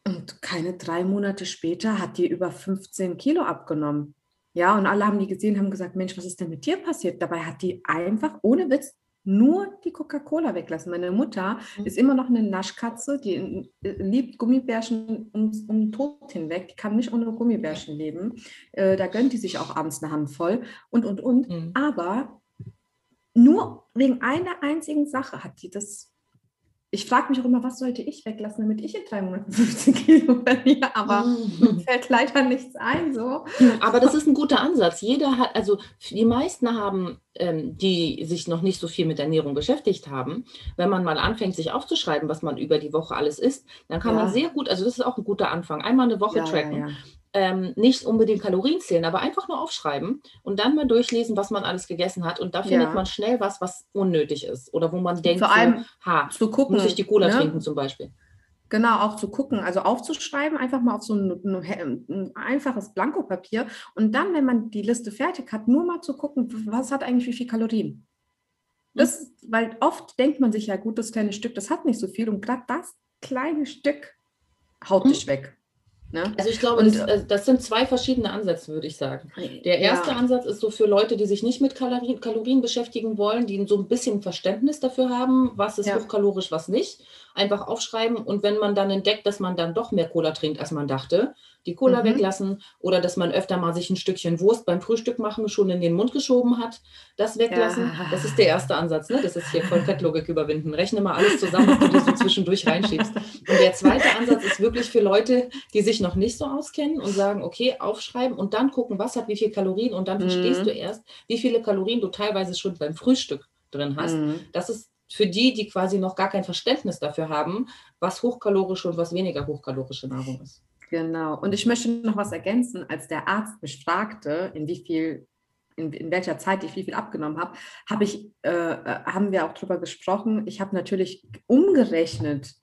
Und keine drei Monate später hat die über 15 Kilo abgenommen. Ja, und alle haben die gesehen, haben gesagt, Mensch, was ist denn mit dir passiert? Dabei hat die einfach, ohne Witz, nur die Coca-Cola weglassen. Meine Mutter mhm. ist immer noch eine Naschkatze, die liebt Gummibärchen um, um Tod hinweg. Die kann nicht ohne Gummibärchen leben. Äh, da gönnt die sich auch abends eine Handvoll und, und, und. Mhm. Aber nur wegen einer einzigen Sache hat die das ich frage mich auch immer, was sollte ich weglassen, damit ich in drei Monaten 15 Kilo verliere, aber mhm. fällt leider nichts ein. So. Aber das ist ein guter Ansatz. Jeder hat, also die meisten haben, ähm, die sich noch nicht so viel mit Ernährung beschäftigt haben, wenn man mal anfängt, sich aufzuschreiben, was man über die Woche alles isst, dann kann ja. man sehr gut, also das ist auch ein guter Anfang, einmal eine Woche ja, tracken. Ja, ähm, nicht unbedingt Kalorien zählen, aber einfach nur aufschreiben und dann mal durchlesen, was man alles gegessen hat. Und da findet ja. man schnell was, was unnötig ist. Oder wo man denkt, Vor allem so, ha, zu gucken, muss ich die Cola ne? trinken zum Beispiel. Genau, auch zu gucken, also aufzuschreiben, einfach mal auf so ein, ein, ein einfaches Blankopapier und dann, wenn man die Liste fertig hat, nur mal zu gucken, was hat eigentlich wie viel Kalorien. Das, mhm. weil oft denkt man sich ja, gut, das kleine Stück, das hat nicht so viel und gerade das kleine Stück haut mhm. dich weg. Ne? Also ich glaube, und, das, äh, das, sind zwei verschiedene Ansätze, würde ich sagen. Der erste ja. Ansatz ist so für Leute, die sich nicht mit Kalorien, Kalorien, beschäftigen wollen, die so ein bisschen Verständnis dafür haben, was ist ja. hochkalorisch, was nicht einfach aufschreiben und wenn man dann entdeckt, dass man dann doch mehr Cola trinkt, als man dachte, die Cola mhm. weglassen oder dass man öfter mal sich ein Stückchen Wurst beim Frühstück machen schon in den Mund geschoben hat, das weglassen. Ja. Das ist der erste Ansatz. Ne? Das ist hier voll Fettlogik überwinden. Rechne mal alles zusammen, was du dir so zwischendurch reinschiebst. Und der zweite Ansatz ist wirklich für Leute, die sich noch nicht so auskennen und sagen, okay, aufschreiben und dann gucken, was hat wie viel Kalorien und dann mhm. verstehst du erst, wie viele Kalorien du teilweise schon beim Frühstück drin hast. Mhm. Das ist für die, die quasi noch gar kein Verständnis dafür haben, was hochkalorische und was weniger hochkalorische Nahrung ist. Genau. Und ich möchte noch was ergänzen. Als der Arzt mich fragte, in wie viel, in, in welcher Zeit ich wie viel abgenommen habe, habe ich, äh, äh haben wir auch darüber gesprochen. Ich habe natürlich umgerechnet,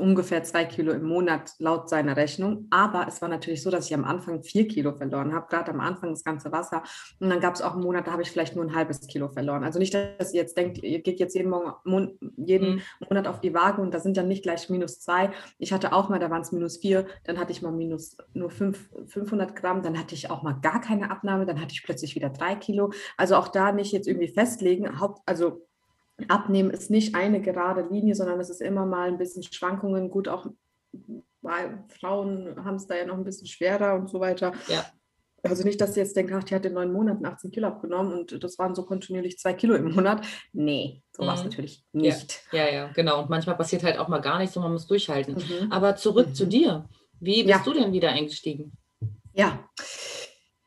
ungefähr zwei Kilo im Monat laut seiner Rechnung. Aber es war natürlich so, dass ich am Anfang vier Kilo verloren habe, gerade am Anfang das ganze Wasser. Und dann gab es auch einen Monat, da habe ich vielleicht nur ein halbes Kilo verloren. Also nicht, dass ihr jetzt denkt, ihr geht jetzt jeden, Morgen, jeden mhm. Monat auf die Waage und da sind dann nicht gleich minus zwei. Ich hatte auch mal, da waren es minus vier, dann hatte ich mal minus nur fünf, 500 Gramm, dann hatte ich auch mal gar keine Abnahme, dann hatte ich plötzlich wieder drei Kilo. Also auch da nicht jetzt irgendwie festlegen, Haupt, also Abnehmen ist nicht eine gerade Linie, sondern es ist immer mal ein bisschen Schwankungen. Gut, auch weil Frauen haben es da ja noch ein bisschen schwerer und so weiter. Ja. Also nicht, dass sie jetzt denken, ach, die hat in neun Monaten 18 Kilo abgenommen und das waren so kontinuierlich zwei Kilo im Monat. Nee, so war es mhm. natürlich nicht. Ja. ja, ja, genau. Und manchmal passiert halt auch mal gar nichts und man muss durchhalten. Mhm. Aber zurück mhm. zu dir. Wie bist ja. du denn wieder eingestiegen? Ja,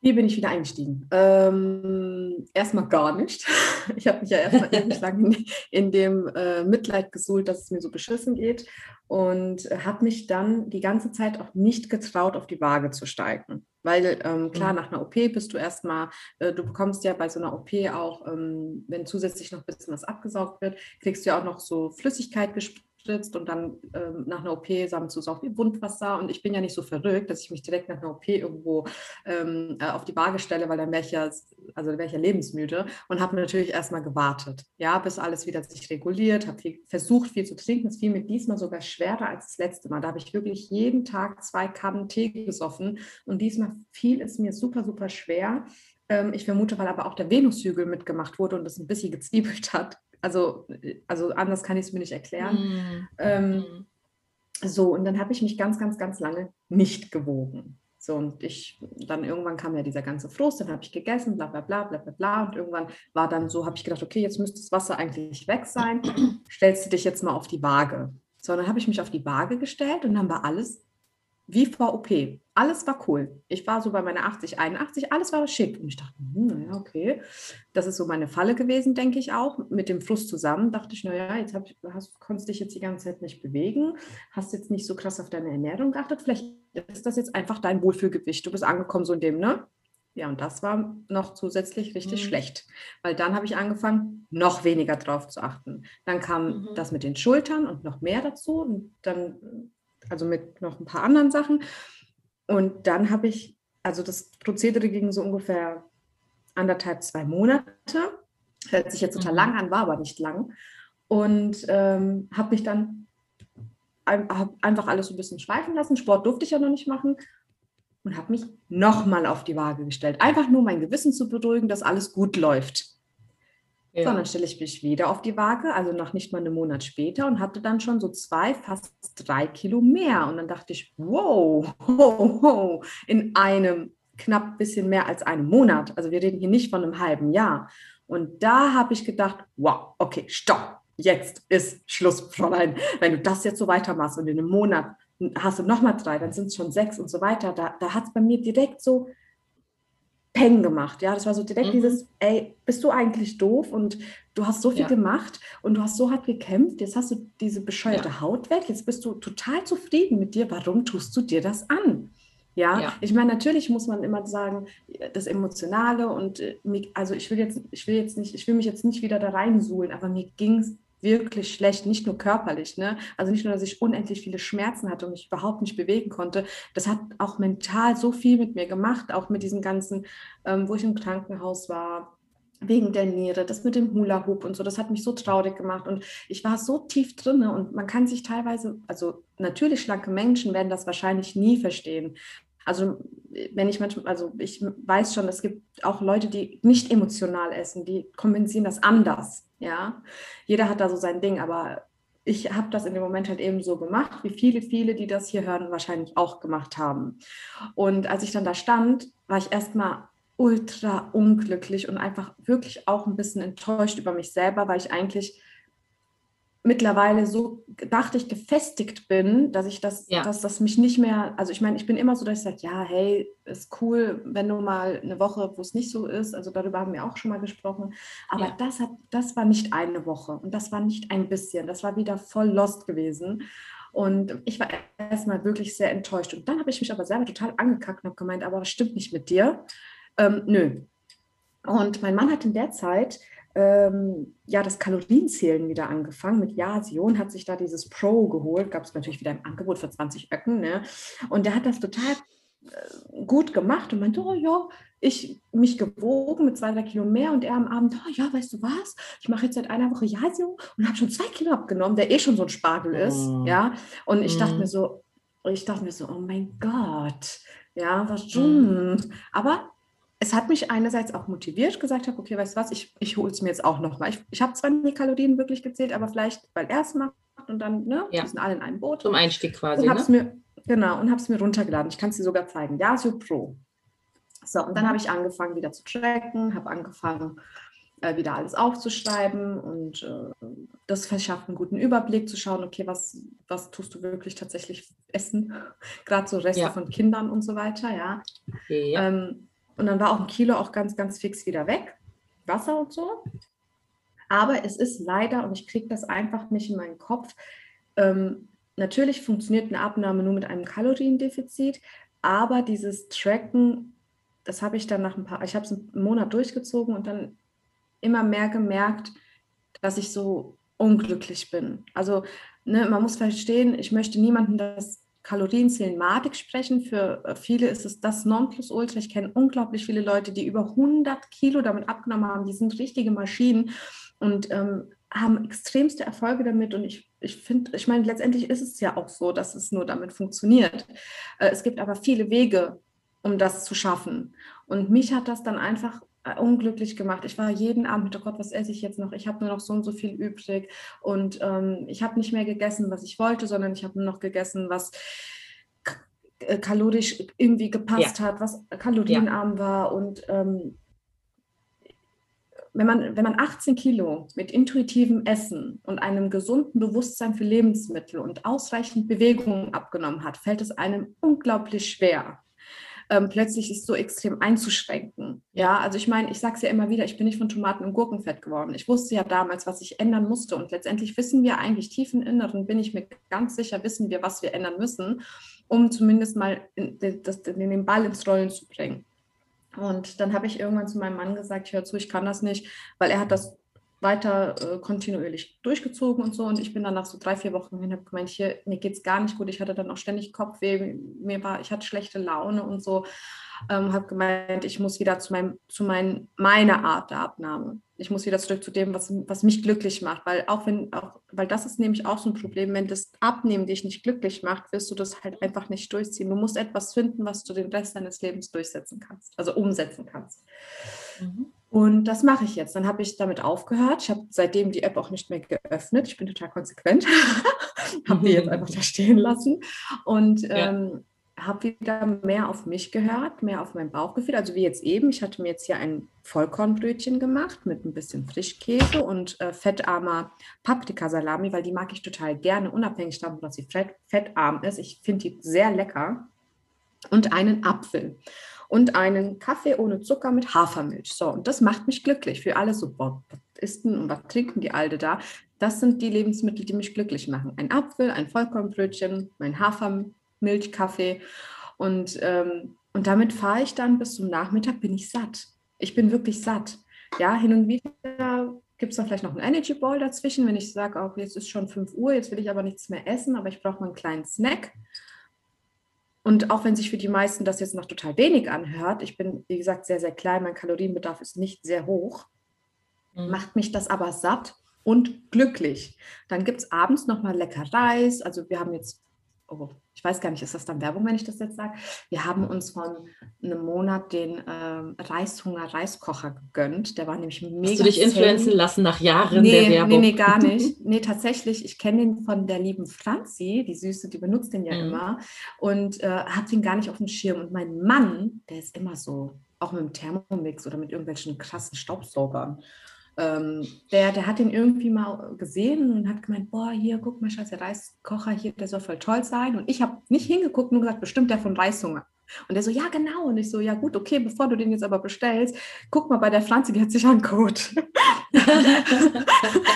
wie bin ich wieder eingestiegen? Ähm, erstmal gar nicht. Ich habe mich ja erstmal ewig lang in, in dem äh, Mitleid gesuhlt, dass es mir so beschissen geht und habe mich dann die ganze Zeit auch nicht getraut, auf die Waage zu steigen. Weil ähm, klar, mhm. nach einer OP bist du erstmal, äh, du bekommst ja bei so einer OP auch, ähm, wenn zusätzlich noch ein bisschen was abgesaugt wird, kriegst du ja auch noch so Flüssigkeit gespritzt spritzt und dann ähm, nach einer OP es auch wie Wundwasser. Und ich bin ja nicht so verrückt, dass ich mich direkt nach einer OP irgendwo ähm, äh, auf die Waage stelle, weil dann wäre ich ja, also wäre ich ja lebensmüde und habe natürlich erstmal gewartet, ja, bis alles wieder sich reguliert, habe versucht, viel zu trinken. Es fiel mir diesmal sogar schwerer als das letzte Mal. Da habe ich wirklich jeden Tag zwei Kannen Tee gesoffen und diesmal fiel es mir super, super schwer. Ähm, ich vermute, weil aber auch der Venushügel mitgemacht wurde und es ein bisschen gezwiebelt hat. Also, also anders kann ich es mir nicht erklären. Mm. Ähm, mhm. so, und dann habe ich mich ganz, ganz, ganz lange nicht gewogen. So, und ich, dann irgendwann kam ja dieser ganze Frust, dann habe ich gegessen, bla bla bla bla bla bla. Und irgendwann war dann so, habe ich gedacht, okay, jetzt müsste das Wasser eigentlich weg sein. Stellst du dich jetzt mal auf die Waage. So, dann habe ich mich auf die Waage gestellt und dann war alles wie vor OP. Alles war cool. Ich war so bei meiner 80, 81, alles war schick. Und ich dachte, hm, naja, okay. Das ist so meine Falle gewesen, denke ich auch. Mit dem Fluss zusammen dachte ich, naja, jetzt hab, hast, konntest dich jetzt die ganze Zeit nicht bewegen, hast jetzt nicht so krass auf deine Ernährung geachtet. Vielleicht ist das jetzt einfach dein Wohlfühlgewicht. Du bist angekommen so in dem, ne? Ja, und das war noch zusätzlich richtig mhm. schlecht, weil dann habe ich angefangen, noch weniger drauf zu achten. Dann kam mhm. das mit den Schultern und noch mehr dazu und dann, also mit noch ein paar anderen Sachen. Und dann habe ich, also das Prozedere ging so ungefähr anderthalb, zwei Monate. Hört sich jetzt total mhm. lang an, war aber nicht lang. Und ähm, habe mich dann hab einfach alles so ein bisschen schweifen lassen. Sport durfte ich ja noch nicht machen und habe mich nochmal auf die Waage gestellt. Einfach nur mein Gewissen zu beruhigen, dass alles gut läuft. Ja. So, dann stelle ich mich wieder auf die Waage, also noch nicht mal einen Monat später und hatte dann schon so zwei, fast drei Kilo mehr. Und dann dachte ich, wow, ho, ho, in einem knapp bisschen mehr als einem Monat. Also wir reden hier nicht von einem halben Jahr. Und da habe ich gedacht, wow, okay, stopp. Jetzt ist Schluss, Fräulein. Wenn du das jetzt so weitermachst und in einem Monat hast du nochmal drei, dann sind es schon sechs und so weiter. Da, da hat es bei mir direkt so Peng gemacht. Ja, das war so direkt mhm. dieses, ey, bist du eigentlich doof und du hast so viel ja. gemacht und du hast so hart gekämpft, jetzt hast du diese bescheuerte ja. Haut weg, jetzt bist du total zufrieden mit dir, warum tust du dir das an? Ja, ja. ich meine, natürlich muss man immer sagen, das Emotionale und äh, also ich will jetzt, ich will jetzt nicht, ich will mich jetzt nicht wieder da reinsuhlen, aber mir ging es wirklich schlecht, nicht nur körperlich. Ne? Also nicht nur, dass ich unendlich viele Schmerzen hatte und mich überhaupt nicht bewegen konnte. Das hat auch mental so viel mit mir gemacht, auch mit diesen ganzen, ähm, wo ich im Krankenhaus war, wegen der Niere, das mit dem Hula Hoop und so, das hat mich so traurig gemacht und ich war so tief drin und man kann sich teilweise, also natürlich schlanke Menschen werden das wahrscheinlich nie verstehen, also wenn ich manchmal, also ich weiß schon, es gibt auch Leute, die nicht emotional essen, die kompensieren das anders. Ja, jeder hat da so sein Ding, aber ich habe das in dem Moment halt eben so gemacht, wie viele, viele, die das hier hören, wahrscheinlich auch gemacht haben. Und als ich dann da stand, war ich erstmal ultra unglücklich und einfach wirklich auch ein bisschen enttäuscht über mich selber, weil ich eigentlich mittlerweile so, dachte ich, gefestigt bin, dass ich das, ja. dass das mich nicht mehr, also ich meine, ich bin immer so, dass ich sage, ja, hey, ist cool, wenn du mal eine Woche, wo es nicht so ist, also darüber haben wir auch schon mal gesprochen, aber ja. das hat, das war nicht eine Woche und das war nicht ein bisschen, das war wieder voll lost gewesen. Und ich war erstmal wirklich sehr enttäuscht. Und dann habe ich mich aber selber total angekackt und habe gemeint, aber das stimmt nicht mit dir. Ähm, nö. Und mein Mann hat in der Zeit ähm, ja, das Kalorienzählen wieder angefangen mit Yasion, hat sich da dieses Pro geholt, gab es natürlich wieder im Angebot für 20 Öcken. Ne? Und der hat das total äh, gut gemacht und meinte, oh ja, ich mich gewogen mit zwei, drei Kilo mehr und er am Abend, oh ja, weißt du was, ich mache jetzt seit einer Woche Yasio und habe schon zwei Kilo abgenommen, der eh schon so ein Spargel ist, oh. ja. Und ich dachte mhm. mir so, ich dachte mir so, oh mein Gott, ja, was, mhm. aber es hat mich einerseits auch motiviert, gesagt habe, okay, weißt du was, ich, ich hole es mir jetzt auch nochmal. Ich, ich habe zwar nie Kalorien wirklich gezählt, aber vielleicht, weil er es macht und dann, ne, ja. wir sind alle in einem Boot. Zum Einstieg quasi, und ne? Mir, genau, und habe es mir runtergeladen. Ich kann es dir sogar zeigen. Yasio Pro. So, und dann mhm. habe ich angefangen, wieder zu tracken, habe angefangen, äh, wieder alles aufzuschreiben und äh, das verschafft einen guten Überblick, zu schauen, okay, was, was tust du wirklich tatsächlich essen? Gerade so Reste ja. von Kindern und so weiter, ja. Okay, ja. Ähm, und dann war auch ein Kilo auch ganz, ganz fix wieder weg. Wasser und so. Aber es ist leider, und ich kriege das einfach nicht in meinen Kopf, ähm, natürlich funktioniert eine Abnahme nur mit einem Kaloriendefizit, aber dieses Tracken, das habe ich dann nach ein paar, ich habe es einen Monat durchgezogen und dann immer mehr gemerkt, dass ich so unglücklich bin. Also ne, man muss verstehen, ich möchte niemandem das Kalorienzählen madig sprechen. Für äh, viele ist es das Nonplusultra. Ich kenne unglaublich viele Leute, die über 100 Kilo damit abgenommen haben. Die sind richtige Maschinen und ähm, haben extremste Erfolge damit. Und ich, ich finde, ich meine, letztendlich ist es ja auch so, dass es nur damit funktioniert. Äh, es gibt aber viele Wege, um das zu schaffen. Und mich hat das dann einfach unglücklich gemacht. Ich war jeden Abend, oh Gott, was esse ich jetzt noch? Ich habe nur noch so und so viel übrig und ähm, ich habe nicht mehr gegessen, was ich wollte, sondern ich habe nur noch gegessen, was äh, kalorisch irgendwie gepasst ja. hat, was kalorienarm ja. war und ähm, wenn man, wenn man 18 Kilo mit intuitivem Essen und einem gesunden Bewusstsein für Lebensmittel und ausreichend Bewegung abgenommen hat, fällt es einem unglaublich schwer, ähm, plötzlich ist so extrem einzuschränken. Ja, also ich meine, ich sage es ja immer wieder, ich bin nicht von Tomaten und Gurkenfett geworden. Ich wusste ja damals, was ich ändern musste und letztendlich wissen wir eigentlich tief im Inneren, bin ich mir ganz sicher, wissen wir, was wir ändern müssen, um zumindest mal in, das, in den Ball ins Rollen zu bringen. Und dann habe ich irgendwann zu meinem Mann gesagt, hör zu, ich kann das nicht, weil er hat das weiter äh, kontinuierlich durchgezogen und so. Und ich bin dann nach so drei, vier Wochen hin, habe gemeint, hier, mir geht es gar nicht gut. Ich hatte dann auch ständig Kopfweh, mir war, ich hatte schlechte Laune und so. Ähm, habe gemeint, ich muss wieder zu, meinem, zu mein, meiner Art der Abnahme. Ich muss wieder zurück zu dem, was, was mich glücklich macht. Weil auch wenn, auch, weil das ist nämlich auch so ein Problem, wenn das Abnehmen dich nicht glücklich macht, wirst du das halt einfach nicht durchziehen. Du musst etwas finden, was du den Rest deines Lebens durchsetzen kannst, also umsetzen kannst. Mhm. Und das mache ich jetzt. Dann habe ich damit aufgehört. Ich habe seitdem die App auch nicht mehr geöffnet. Ich bin total konsequent. habe die jetzt einfach da stehen lassen und ja. ähm, habe wieder mehr auf mich gehört, mehr auf mein Bauchgefühl. Also wie jetzt eben. Ich hatte mir jetzt hier ein Vollkornbrötchen gemacht mit ein bisschen Frischkäse und äh, fettarmer Paprikasalami, weil die mag ich total gerne, unabhängig davon, dass sie fett, fettarm ist. Ich finde die sehr lecker. Und einen Apfel und einen Kaffee ohne Zucker mit Hafermilch. So, und das macht mich glücklich. Für alle so, boah, was ist denn und was trinken die Alte da? Das sind die Lebensmittel, die mich glücklich machen. Ein Apfel, ein Vollkornbrötchen, mein Hafermilchkaffee. Und, ähm, und damit fahre ich dann bis zum Nachmittag, bin ich satt. Ich bin wirklich satt. Ja, hin und wieder gibt es dann vielleicht noch einen Energy Ball dazwischen, wenn ich sage, auch jetzt ist schon 5 Uhr, jetzt will ich aber nichts mehr essen, aber ich brauche mal einen kleinen Snack. Und auch wenn sich für die meisten das jetzt noch total wenig anhört, ich bin, wie gesagt, sehr, sehr klein, mein Kalorienbedarf ist nicht sehr hoch, mhm. macht mich das aber satt und glücklich. Dann gibt es abends nochmal lecker Reis. Also wir haben jetzt oh, ich weiß gar nicht, ist das dann Werbung, wenn ich das jetzt sage? Wir haben uns von einem Monat den ähm, Reishunger-Reiskocher gegönnt. Der war nämlich mega. Hast du dich influenzen lassen nach Jahren nee, der Werbung? Nee, nee, gar nicht. Nee, tatsächlich, ich kenne den von der lieben Franzi, die Süße, die benutzt den ja mhm. immer und äh, hat den gar nicht auf dem Schirm. Und mein Mann, der ist immer so, auch mit dem Thermomix oder mit irgendwelchen krassen Staubsaugern ähm, der, der hat den irgendwie mal gesehen und hat gemeint, boah, hier, guck mal, Schatz, der Reiskocher hier, der soll voll toll sein. Und ich habe nicht hingeguckt, nur gesagt, bestimmt der von Reishunger. Und der so, ja, genau. Und ich so, ja gut, okay, bevor du den jetzt aber bestellst, guck mal bei der Pflanze, die hat sich einen Code.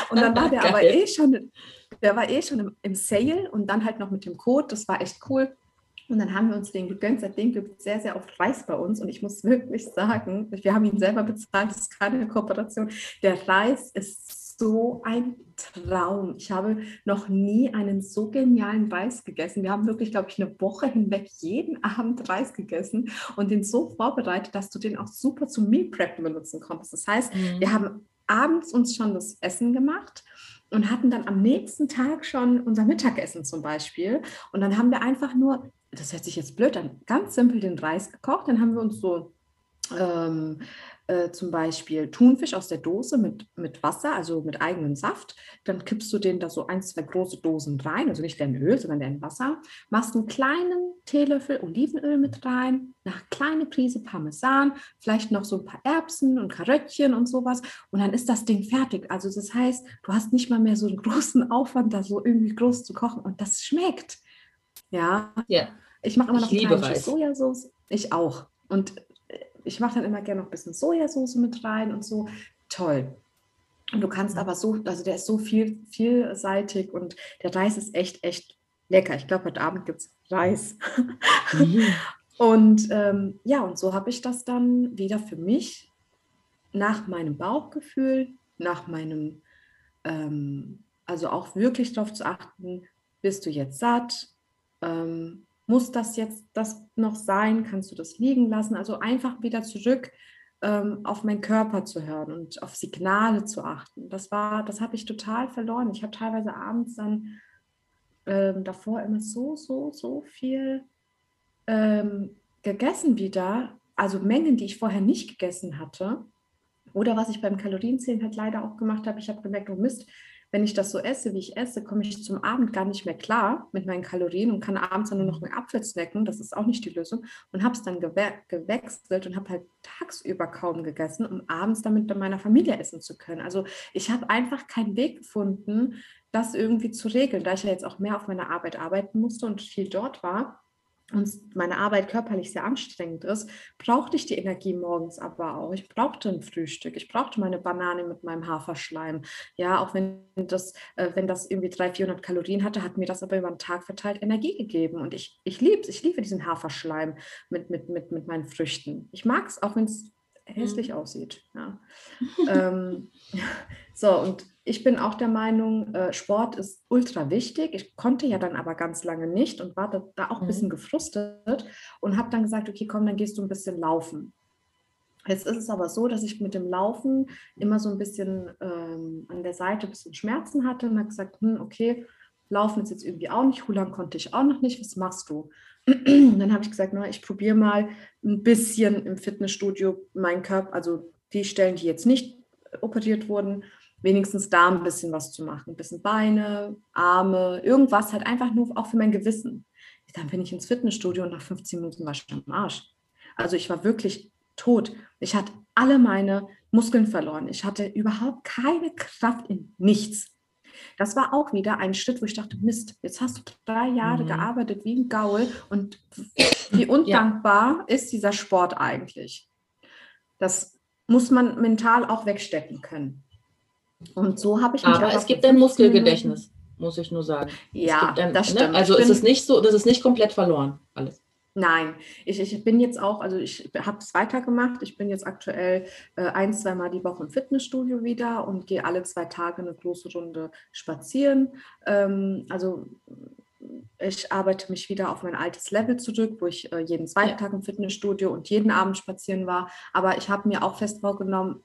und dann war der Geil. aber eh schon, der war eh schon im, im Sale und dann halt noch mit dem Code, das war echt cool. Und dann haben wir uns den gegönnt. Seitdem gibt es sehr, sehr oft Reis bei uns. Und ich muss wirklich sagen, wir haben ihn selber bezahlt, das ist keine Kooperation. Der Reis ist so ein Traum. Ich habe noch nie einen so genialen Reis gegessen. Wir haben wirklich, glaube ich, eine Woche hinweg jeden Abend Reis gegessen und den so vorbereitet, dass du den auch super zum Meal Prep benutzen konntest. Das heißt, mhm. wir haben abends uns schon das Essen gemacht und hatten dann am nächsten Tag schon unser Mittagessen zum Beispiel. Und dann haben wir einfach nur das hört sich jetzt blöd an, ganz simpel den Reis gekocht. Dann haben wir uns so ähm, äh, zum Beispiel Thunfisch aus der Dose mit, mit Wasser, also mit eigenem Saft. Dann kippst du den da so ein, zwei große Dosen rein, also nicht in Öl, sondern in Wasser. Machst einen kleinen Teelöffel Olivenöl mit rein, eine kleine Prise Parmesan, vielleicht noch so ein paar Erbsen und Karöttchen und sowas. Und dann ist das Ding fertig. Also das heißt, du hast nicht mal mehr so einen großen Aufwand, da so irgendwie groß zu kochen. Und das schmeckt. Ja. Ja. Ich mache immer noch ich Sojasauce. Ich auch. Und äh, ich mache dann immer gerne noch ein bisschen Sojasauce mit rein und so. Toll. Und du kannst aber so, also der ist so viel, vielseitig und der Reis ist echt, echt lecker. Ich glaube, heute Abend gibt es Reis. Mhm. und ähm, ja, und so habe ich das dann wieder für mich nach meinem Bauchgefühl, nach meinem, ähm, also auch wirklich darauf zu achten, bist du jetzt satt? Ähm, muss das jetzt das noch sein? Kannst du das liegen lassen? Also einfach wieder zurück ähm, auf meinen Körper zu hören und auf Signale zu achten. Das war, das habe ich total verloren. Ich habe teilweise abends dann ähm, davor immer so, so, so viel ähm, gegessen wieder. Also Mengen, die ich vorher nicht gegessen hatte. Oder was ich beim Kalorienzählen halt leider auch gemacht habe, ich habe gemerkt, oh Mist, wenn ich das so esse, wie ich esse, komme ich zum Abend gar nicht mehr klar mit meinen Kalorien und kann abends dann nur noch einen Apfel snacken. Das ist auch nicht die Lösung. Und habe es dann gewe gewechselt und habe halt tagsüber kaum gegessen, um abends damit mit meiner Familie essen zu können. Also ich habe einfach keinen Weg gefunden, das irgendwie zu regeln, da ich ja jetzt auch mehr auf meiner Arbeit arbeiten musste und viel dort war und meine Arbeit körperlich sehr anstrengend ist, brauchte ich die Energie morgens aber auch. Ich brauchte ein Frühstück, ich brauchte meine Banane mit meinem Haferschleim. Ja, auch wenn das, äh, wenn das irgendwie 300, 400 Kalorien hatte, hat mir das aber über den Tag verteilt Energie gegeben. Und ich, ich liebe es, ich liebe diesen Haferschleim mit, mit, mit, mit meinen Früchten. Ich mag es, auch wenn es hässlich mhm. aussieht. Ja. ähm, so, und ich bin auch der Meinung, äh, Sport ist ultra wichtig. Ich konnte ja dann aber ganz lange nicht und war da, auch ein bisschen mhm. gefrustet und habe dann gesagt, okay, komm, dann gehst du ein bisschen laufen. Jetzt ist es aber so, dass ich mit dem Laufen immer so ein bisschen ähm, an der Seite ein bisschen Schmerzen hatte und habe gesagt, hm, okay, Laufen ist jetzt irgendwie auch nicht, Hulan konnte ich auch noch nicht, was machst du? dann habe ich gesagt, na, ich probiere mal ein bisschen im Fitnessstudio meinen Körper, also die Stellen, die jetzt nicht operiert wurden, wenigstens da ein bisschen was zu machen. Ein bisschen Beine, Arme, irgendwas halt einfach nur auch für mein Gewissen. Dann bin ich ins Fitnessstudio und nach 15 Minuten war ich am Arsch. Also ich war wirklich tot. Ich hatte alle meine Muskeln verloren. Ich hatte überhaupt keine Kraft in nichts. Das war auch wieder ein Schritt, wo ich dachte, Mist, jetzt hast du drei Jahre mhm. gearbeitet wie ein Gaul und wie undankbar ja. ist dieser Sport eigentlich. Das muss man mental auch wegstecken können. Und so habe ich mich Aber es gibt ein Muskelgedächtnis, muss ich nur sagen. Ja, ein, das ne? stimmt. Ne? Also ist es nicht so, das ist nicht komplett verloren, alles. Nein, ich, ich bin jetzt auch, also ich habe es weitergemacht. Ich bin jetzt aktuell äh, ein, zweimal die Woche im Fitnessstudio wieder und gehe alle zwei Tage eine große Runde spazieren. Ähm, also ich arbeite mich wieder auf mein altes Level zurück, wo ich äh, jeden zweiten ja. Tag im Fitnessstudio und jeden Abend spazieren war. Aber ich habe mir auch fest vorgenommen,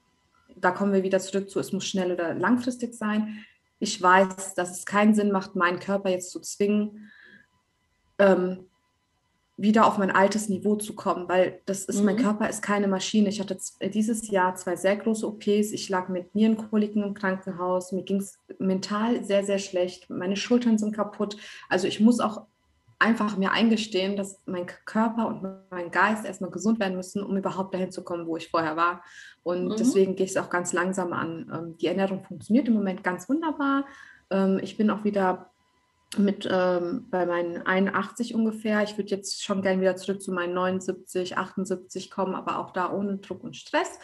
da kommen wir wieder zurück zu, es muss schnell oder langfristig sein. Ich weiß, dass es keinen Sinn macht, meinen Körper jetzt zu zwingen, ähm, wieder auf mein altes Niveau zu kommen, weil das ist, mhm. mein Körper ist keine Maschine. Ich hatte dieses Jahr zwei sehr große OPs. Ich lag mit Nierenkoliken im Krankenhaus. Mir ging es mental sehr, sehr schlecht. Meine Schultern sind kaputt. Also ich muss auch einfach mir eingestehen, dass mein Körper und mein Geist erstmal gesund werden müssen, um überhaupt dahin zu kommen, wo ich vorher war. Und mhm. deswegen gehe ich es auch ganz langsam an. Ähm, die Ernährung funktioniert im Moment ganz wunderbar. Ähm, ich bin auch wieder mit ähm, bei meinen 81 ungefähr. Ich würde jetzt schon gerne wieder zurück zu meinen 79, 78 kommen, aber auch da ohne Druck und Stress.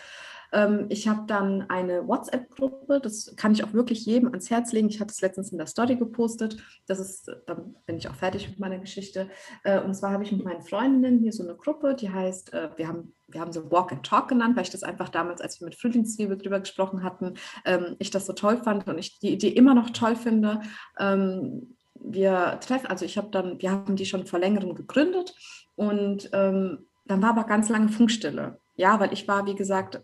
Ähm, ich habe dann eine WhatsApp-Gruppe, das kann ich auch wirklich jedem ans Herz legen. Ich hatte es letztens in der Story gepostet. Das ist, dann bin ich auch fertig mit meiner Geschichte. Äh, und zwar habe ich mit meinen Freundinnen hier so eine Gruppe, die heißt, äh, wir haben wir haben so Walk and Talk genannt, weil ich das einfach damals, als wir mit Frühlingszwiebel drüber gesprochen hatten, ähm, ich das so toll fand und ich die Idee immer noch toll finde. Ähm, wir treffen, also ich habe dann, wir haben die schon vor längerem gegründet und ähm, dann war aber ganz lange Funkstille. Ja, weil ich war, wie gesagt,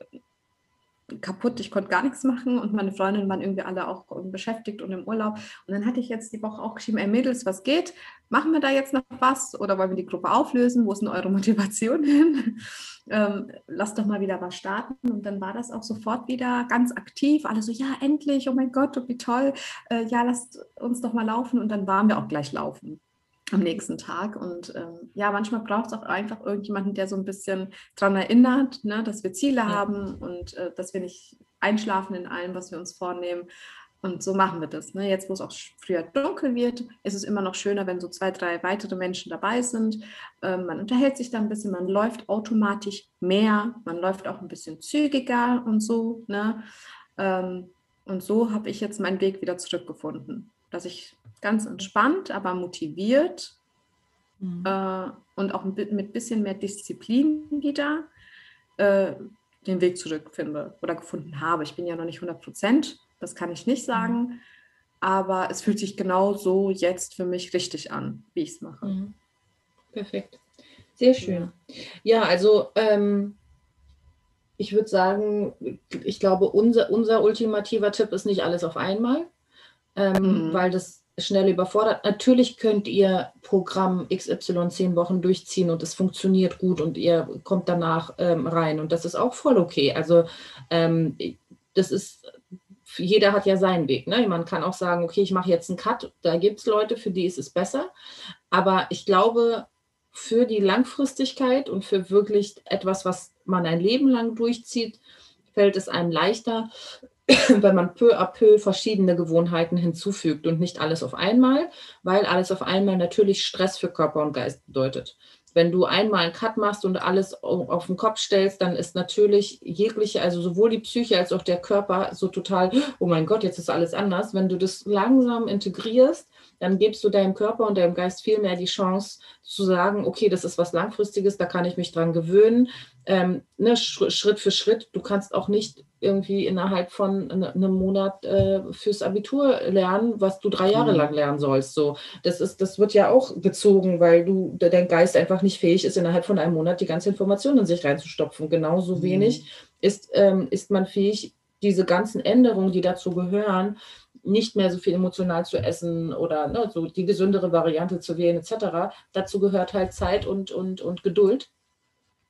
kaputt, ich konnte gar nichts machen und meine Freundinnen waren irgendwie alle auch beschäftigt und im Urlaub. Und dann hatte ich jetzt die Woche auch geschrieben, ey Mädels, was geht? Machen wir da jetzt noch was oder wollen wir die Gruppe auflösen? Wo ist denn eure Motivation hin? ähm, lasst doch mal wieder was starten. Und dann war das auch sofort wieder ganz aktiv. Alle so, ja, endlich, oh mein Gott, wie toll. Äh, ja, lasst uns doch mal laufen. Und dann waren wir auch gleich laufen am nächsten Tag. Und ähm, ja, manchmal braucht es auch einfach irgendjemanden, der so ein bisschen daran erinnert, ne, dass wir Ziele ja. haben und äh, dass wir nicht einschlafen in allem, was wir uns vornehmen. Und so machen wir das. Ne? Jetzt, wo es auch früher dunkel wird, ist es immer noch schöner, wenn so zwei, drei weitere Menschen dabei sind. Ähm, man unterhält sich da ein bisschen, man läuft automatisch mehr, man läuft auch ein bisschen zügiger und so. Ne? Ähm, und so habe ich jetzt meinen Weg wieder zurückgefunden, dass ich ganz entspannt, aber motiviert mhm. äh, und auch mit ein bisschen mehr Disziplin wieder äh, den Weg zurückfinde oder gefunden habe. Ich bin ja noch nicht 100 Prozent, das kann ich nicht sagen, mhm. aber es fühlt sich genau so jetzt für mich richtig an, wie ich es mache. Mhm. Perfekt. Sehr schön. Ja, ja also ähm, ich würde sagen, ich glaube, unser, unser ultimativer Tipp ist nicht alles auf einmal, ähm, mhm. weil das schnell überfordert. Natürlich könnt ihr Programm XY zehn Wochen durchziehen und es funktioniert gut und ihr kommt danach ähm, rein und das ist auch voll okay. Also ähm, das ist, jeder hat ja seinen Weg. Ne? Man kann auch sagen, okay, ich mache jetzt einen Cut. Da gibt es Leute, für die ist es besser. Aber ich glaube, für die Langfristigkeit und für wirklich etwas, was man ein Leben lang durchzieht, fällt es einem leichter, wenn man peu à peu verschiedene Gewohnheiten hinzufügt und nicht alles auf einmal, weil alles auf einmal natürlich Stress für Körper und Geist bedeutet. Wenn du einmal einen Cut machst und alles auf den Kopf stellst, dann ist natürlich jegliche, also sowohl die Psyche als auch der Körper so total, oh mein Gott, jetzt ist alles anders. Wenn du das langsam integrierst, dann gibst du deinem Körper und deinem Geist viel mehr die Chance zu sagen, okay, das ist was Langfristiges, da kann ich mich dran gewöhnen. Ähm, ne, Schritt für Schritt. Du kannst auch nicht irgendwie innerhalb von einem Monat äh, fürs Abitur lernen, was du drei Jahre mhm. lang lernen sollst. So, das ist, das wird ja auch gezogen, weil du dein Geist einfach nicht fähig ist, innerhalb von einem Monat die ganze Information in sich reinzustopfen. Genauso mhm. wenig ist, ähm, ist man fähig, diese ganzen Änderungen, die dazu gehören, nicht mehr so viel emotional zu essen oder ne, so die gesündere Variante zu wählen, etc. Dazu gehört halt Zeit und, und, und Geduld.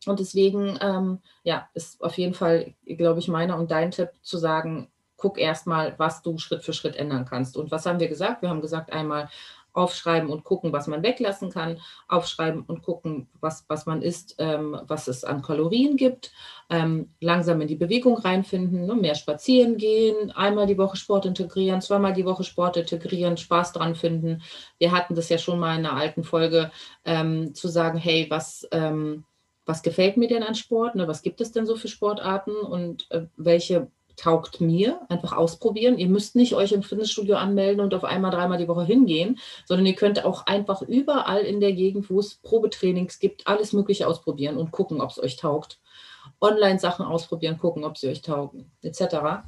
Und deswegen, ähm, ja, ist auf jeden Fall, glaube ich, meiner und dein Tipp zu sagen, guck erstmal, was du Schritt für Schritt ändern kannst. Und was haben wir gesagt? Wir haben gesagt, einmal aufschreiben und gucken, was man weglassen kann, aufschreiben und gucken, was, was man isst, ähm, was es an Kalorien gibt, ähm, langsam in die Bewegung reinfinden, ne, mehr spazieren gehen, einmal die Woche Sport integrieren, zweimal die Woche Sport integrieren, Spaß dran finden. Wir hatten das ja schon mal in einer alten Folge, ähm, zu sagen, hey, was, ähm, was gefällt mir denn an Sport? Ne, was gibt es denn so für Sportarten und äh, welche taugt mir, einfach ausprobieren. Ihr müsst nicht euch im Fitnessstudio anmelden und auf einmal dreimal die Woche hingehen, sondern ihr könnt auch einfach überall in der Gegend, wo es Probetrainings gibt, alles Mögliche ausprobieren und gucken, ob es euch taugt. Online-Sachen ausprobieren, gucken, ob sie euch taugen, etc.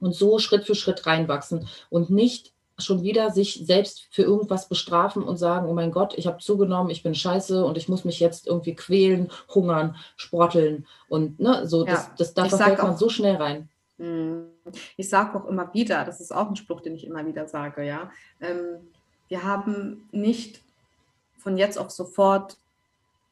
Und so Schritt für Schritt reinwachsen und nicht schon wieder sich selbst für irgendwas bestrafen und sagen, oh mein Gott, ich habe zugenommen, ich bin scheiße und ich muss mich jetzt irgendwie quälen, hungern, sporteln und ne, so, ja. das, das, da verfällt man so schnell rein. Mhm. Ich sage auch immer wieder, das ist auch ein Spruch, den ich immer wieder sage, ja. Ähm, wir haben nicht von jetzt auf sofort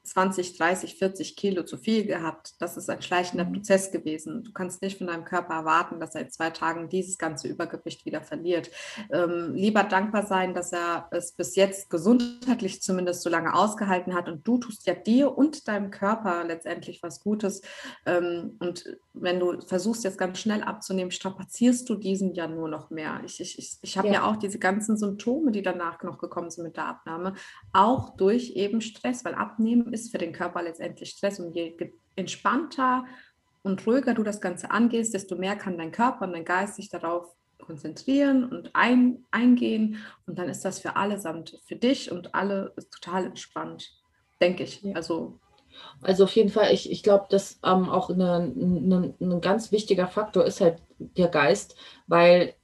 20, 30, 40 Kilo zu viel gehabt. Das ist ein schleichender mhm. Prozess gewesen. Du kannst nicht von deinem Körper erwarten, dass er in zwei Tagen dieses ganze Übergewicht wieder verliert. Ähm, lieber dankbar sein, dass er es bis jetzt gesundheitlich zumindest so lange ausgehalten hat und du tust ja dir und deinem Körper letztendlich was Gutes. Ähm, und wenn du versuchst jetzt ganz schnell abzunehmen, strapazierst du diesen ja nur noch mehr. Ich, ich, ich, ich habe ja. ja auch diese ganzen Symptome, die danach noch gekommen sind mit der Abnahme, auch durch eben Stress, weil Abnehmen ist für den Körper letztendlich Stress und je entspannter und ruhiger du das Ganze angehst, desto mehr kann dein Körper und dein Geist sich darauf konzentrieren und ein, eingehen und dann ist das für allesamt, für dich und alle total entspannt, denke ich. Also also auf jeden Fall, ich, ich glaube, dass ähm, auch ein ganz wichtiger Faktor ist halt der Geist, weil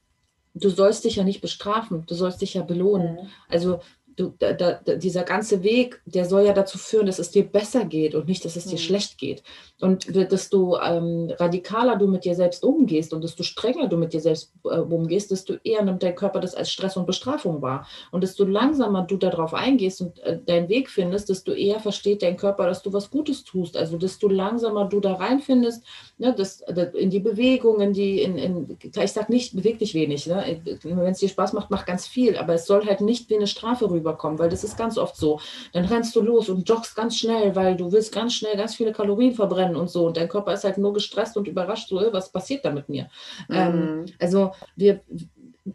du sollst dich ja nicht bestrafen, du sollst dich ja belohnen. Mhm. Also du, da, da, dieser ganze Weg, der soll ja dazu führen, dass es dir besser geht und nicht, dass es dir mhm. schlecht geht. Und desto ähm, radikaler du mit dir selbst umgehst und desto strenger du mit dir selbst äh, umgehst, desto eher nimmt dein Körper das als Stress und Bestrafung wahr. Und desto langsamer du darauf eingehst und äh, deinen Weg findest, desto eher versteht dein Körper, dass du was Gutes tust. Also desto langsamer du da reinfindest, ne, das, das, in die Bewegung, in die, in, in, ich sage nicht, beweg dich wenig. Ne? Wenn es dir Spaß macht, mach ganz viel, aber es soll halt nicht wie eine Strafe rüber rüberkommen, weil das ist ganz oft so. Dann rennst du los und joggst ganz schnell, weil du willst ganz schnell ganz viele Kalorien verbrennen und so. Und dein Körper ist halt nur gestresst und überrascht, so, was passiert da mit mir? Mhm. Ähm, also wir,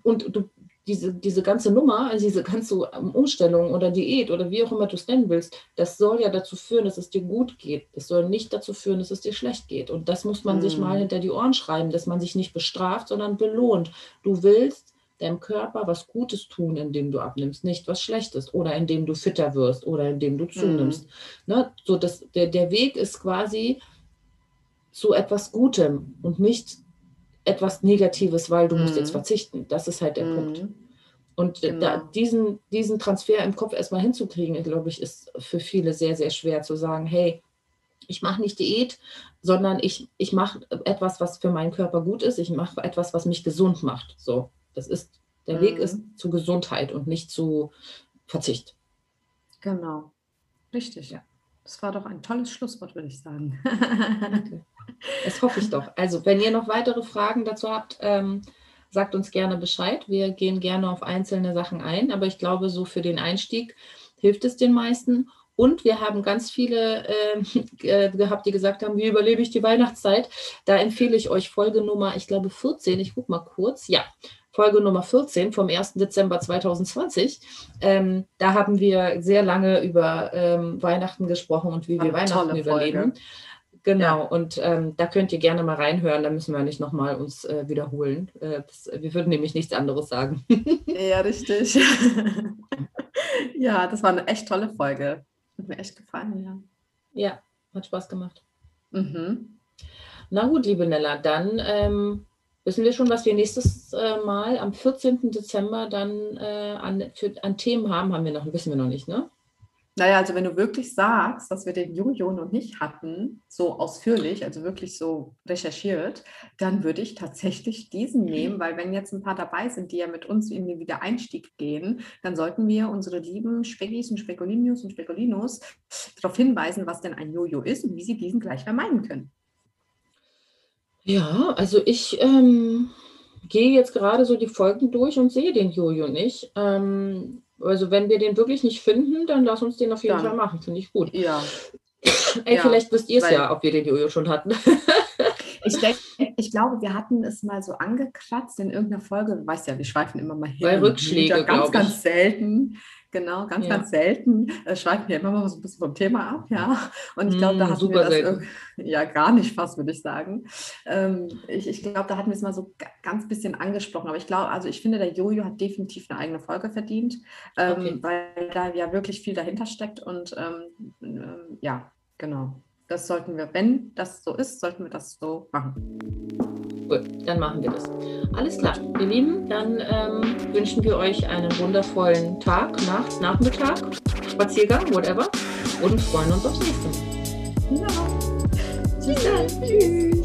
und du, diese, diese ganze Nummer, also diese ganze Umstellung oder Diät oder wie auch immer du es nennen willst, das soll ja dazu führen, dass es dir gut geht. Es soll nicht dazu führen, dass es dir schlecht geht. Und das muss man mm. sich mal hinter die Ohren schreiben, dass man sich nicht bestraft, sondern belohnt. Du willst deinem Körper was Gutes tun, indem du abnimmst, nicht was Schlechtes oder indem du fitter wirst oder indem du zunimmst. Mhm. Ne? So dass der, der Weg ist quasi zu etwas Gutem und nicht etwas Negatives, weil du mhm. musst jetzt mhm. verzichten. Das ist halt der mhm. Punkt. Und genau. da, diesen, diesen Transfer im Kopf erstmal hinzukriegen, glaube ich, ist für viele sehr, sehr schwer zu sagen, hey, ich mache nicht Diät, sondern ich, ich mache etwas, was für meinen Körper gut ist. Ich mache etwas, was mich gesund macht. So. Das ist, der mhm. Weg ist zu Gesundheit und nicht zu Verzicht. Genau. Richtig. Ja. Das war doch ein tolles Schlusswort, würde ich sagen. Das hoffe ich doch. Also, wenn ihr noch weitere Fragen dazu habt, ähm, sagt uns gerne Bescheid. Wir gehen gerne auf einzelne Sachen ein, aber ich glaube, so für den Einstieg hilft es den meisten. Und wir haben ganz viele ähm, äh, gehabt, die gesagt haben, wie überlebe ich die Weihnachtszeit? Da empfehle ich euch Folge Nummer, ich glaube 14, ich gucke mal kurz. Ja, Folge Nummer 14 vom 1. Dezember 2020. Ähm, da haben wir sehr lange über ähm, Weihnachten gesprochen und wie wir Weihnachten überleben. Genau, ja. und ähm, da könnt ihr gerne mal reinhören, da müssen wir nicht nochmal uns äh, wiederholen. Äh, das, wir würden nämlich nichts anderes sagen. ja, richtig. ja, das war eine echt tolle Folge. Hat mir echt gefallen, ja. Ja, hat Spaß gemacht. Mhm. Na gut, liebe Nella, dann ähm, wissen wir schon, was wir nächstes äh, Mal am 14. Dezember dann äh, an, für, an Themen haben. Haben wir noch, wissen wir noch nicht, ne? Naja, also wenn du wirklich sagst, dass wir den Jojo noch nicht hatten, so ausführlich, also wirklich so recherchiert, dann würde ich tatsächlich diesen nehmen, weil wenn jetzt ein paar dabei sind, die ja mit uns in den Wiedereinstieg gehen, dann sollten wir unsere lieben Speckis und Spekulinius und Spekulinos darauf hinweisen, was denn ein Jojo ist und wie sie diesen gleich vermeiden können. Ja, also ich ähm, gehe jetzt gerade so die Folgen durch und sehe den Jojo nicht. Ähm, also wenn wir den wirklich nicht finden, dann lass uns den auf jeden dann. Fall machen. Finde ich gut. Ja. Ey, ja, vielleicht wisst ihr es ja, ob wir den Jojo schon hatten. ich, denke, ich glaube, wir hatten es mal so angekratzt in irgendeiner Folge. Du weißt ja, wir schweifen immer mal hin. Bei Rückschläge, Ganz, ganz selten. Genau, ganz, ja. ganz selten äh, schweifen wir immer mal so ein bisschen vom Thema ab, ja. Und ich glaube, da mm, hatten wir das ja gar nicht fast, würde ich sagen. Ähm, ich ich glaube, da hatten wir es mal so ganz bisschen angesprochen. Aber ich glaube, also ich finde, der Jojo hat definitiv eine eigene Folge verdient, ähm, okay. weil da ja wirklich viel dahinter steckt. Und ähm, ähm, ja, genau. Das sollten wir, wenn das so ist, sollten wir das so machen. Gut, dann machen wir das. Alles klar, ihr Lieben, dann ähm, wünschen wir euch einen wundervollen Tag, Nacht, Nachmittag, Spaziergang, whatever und freuen uns aufs nächste Mal. Ja. Tschüss. Tschüss.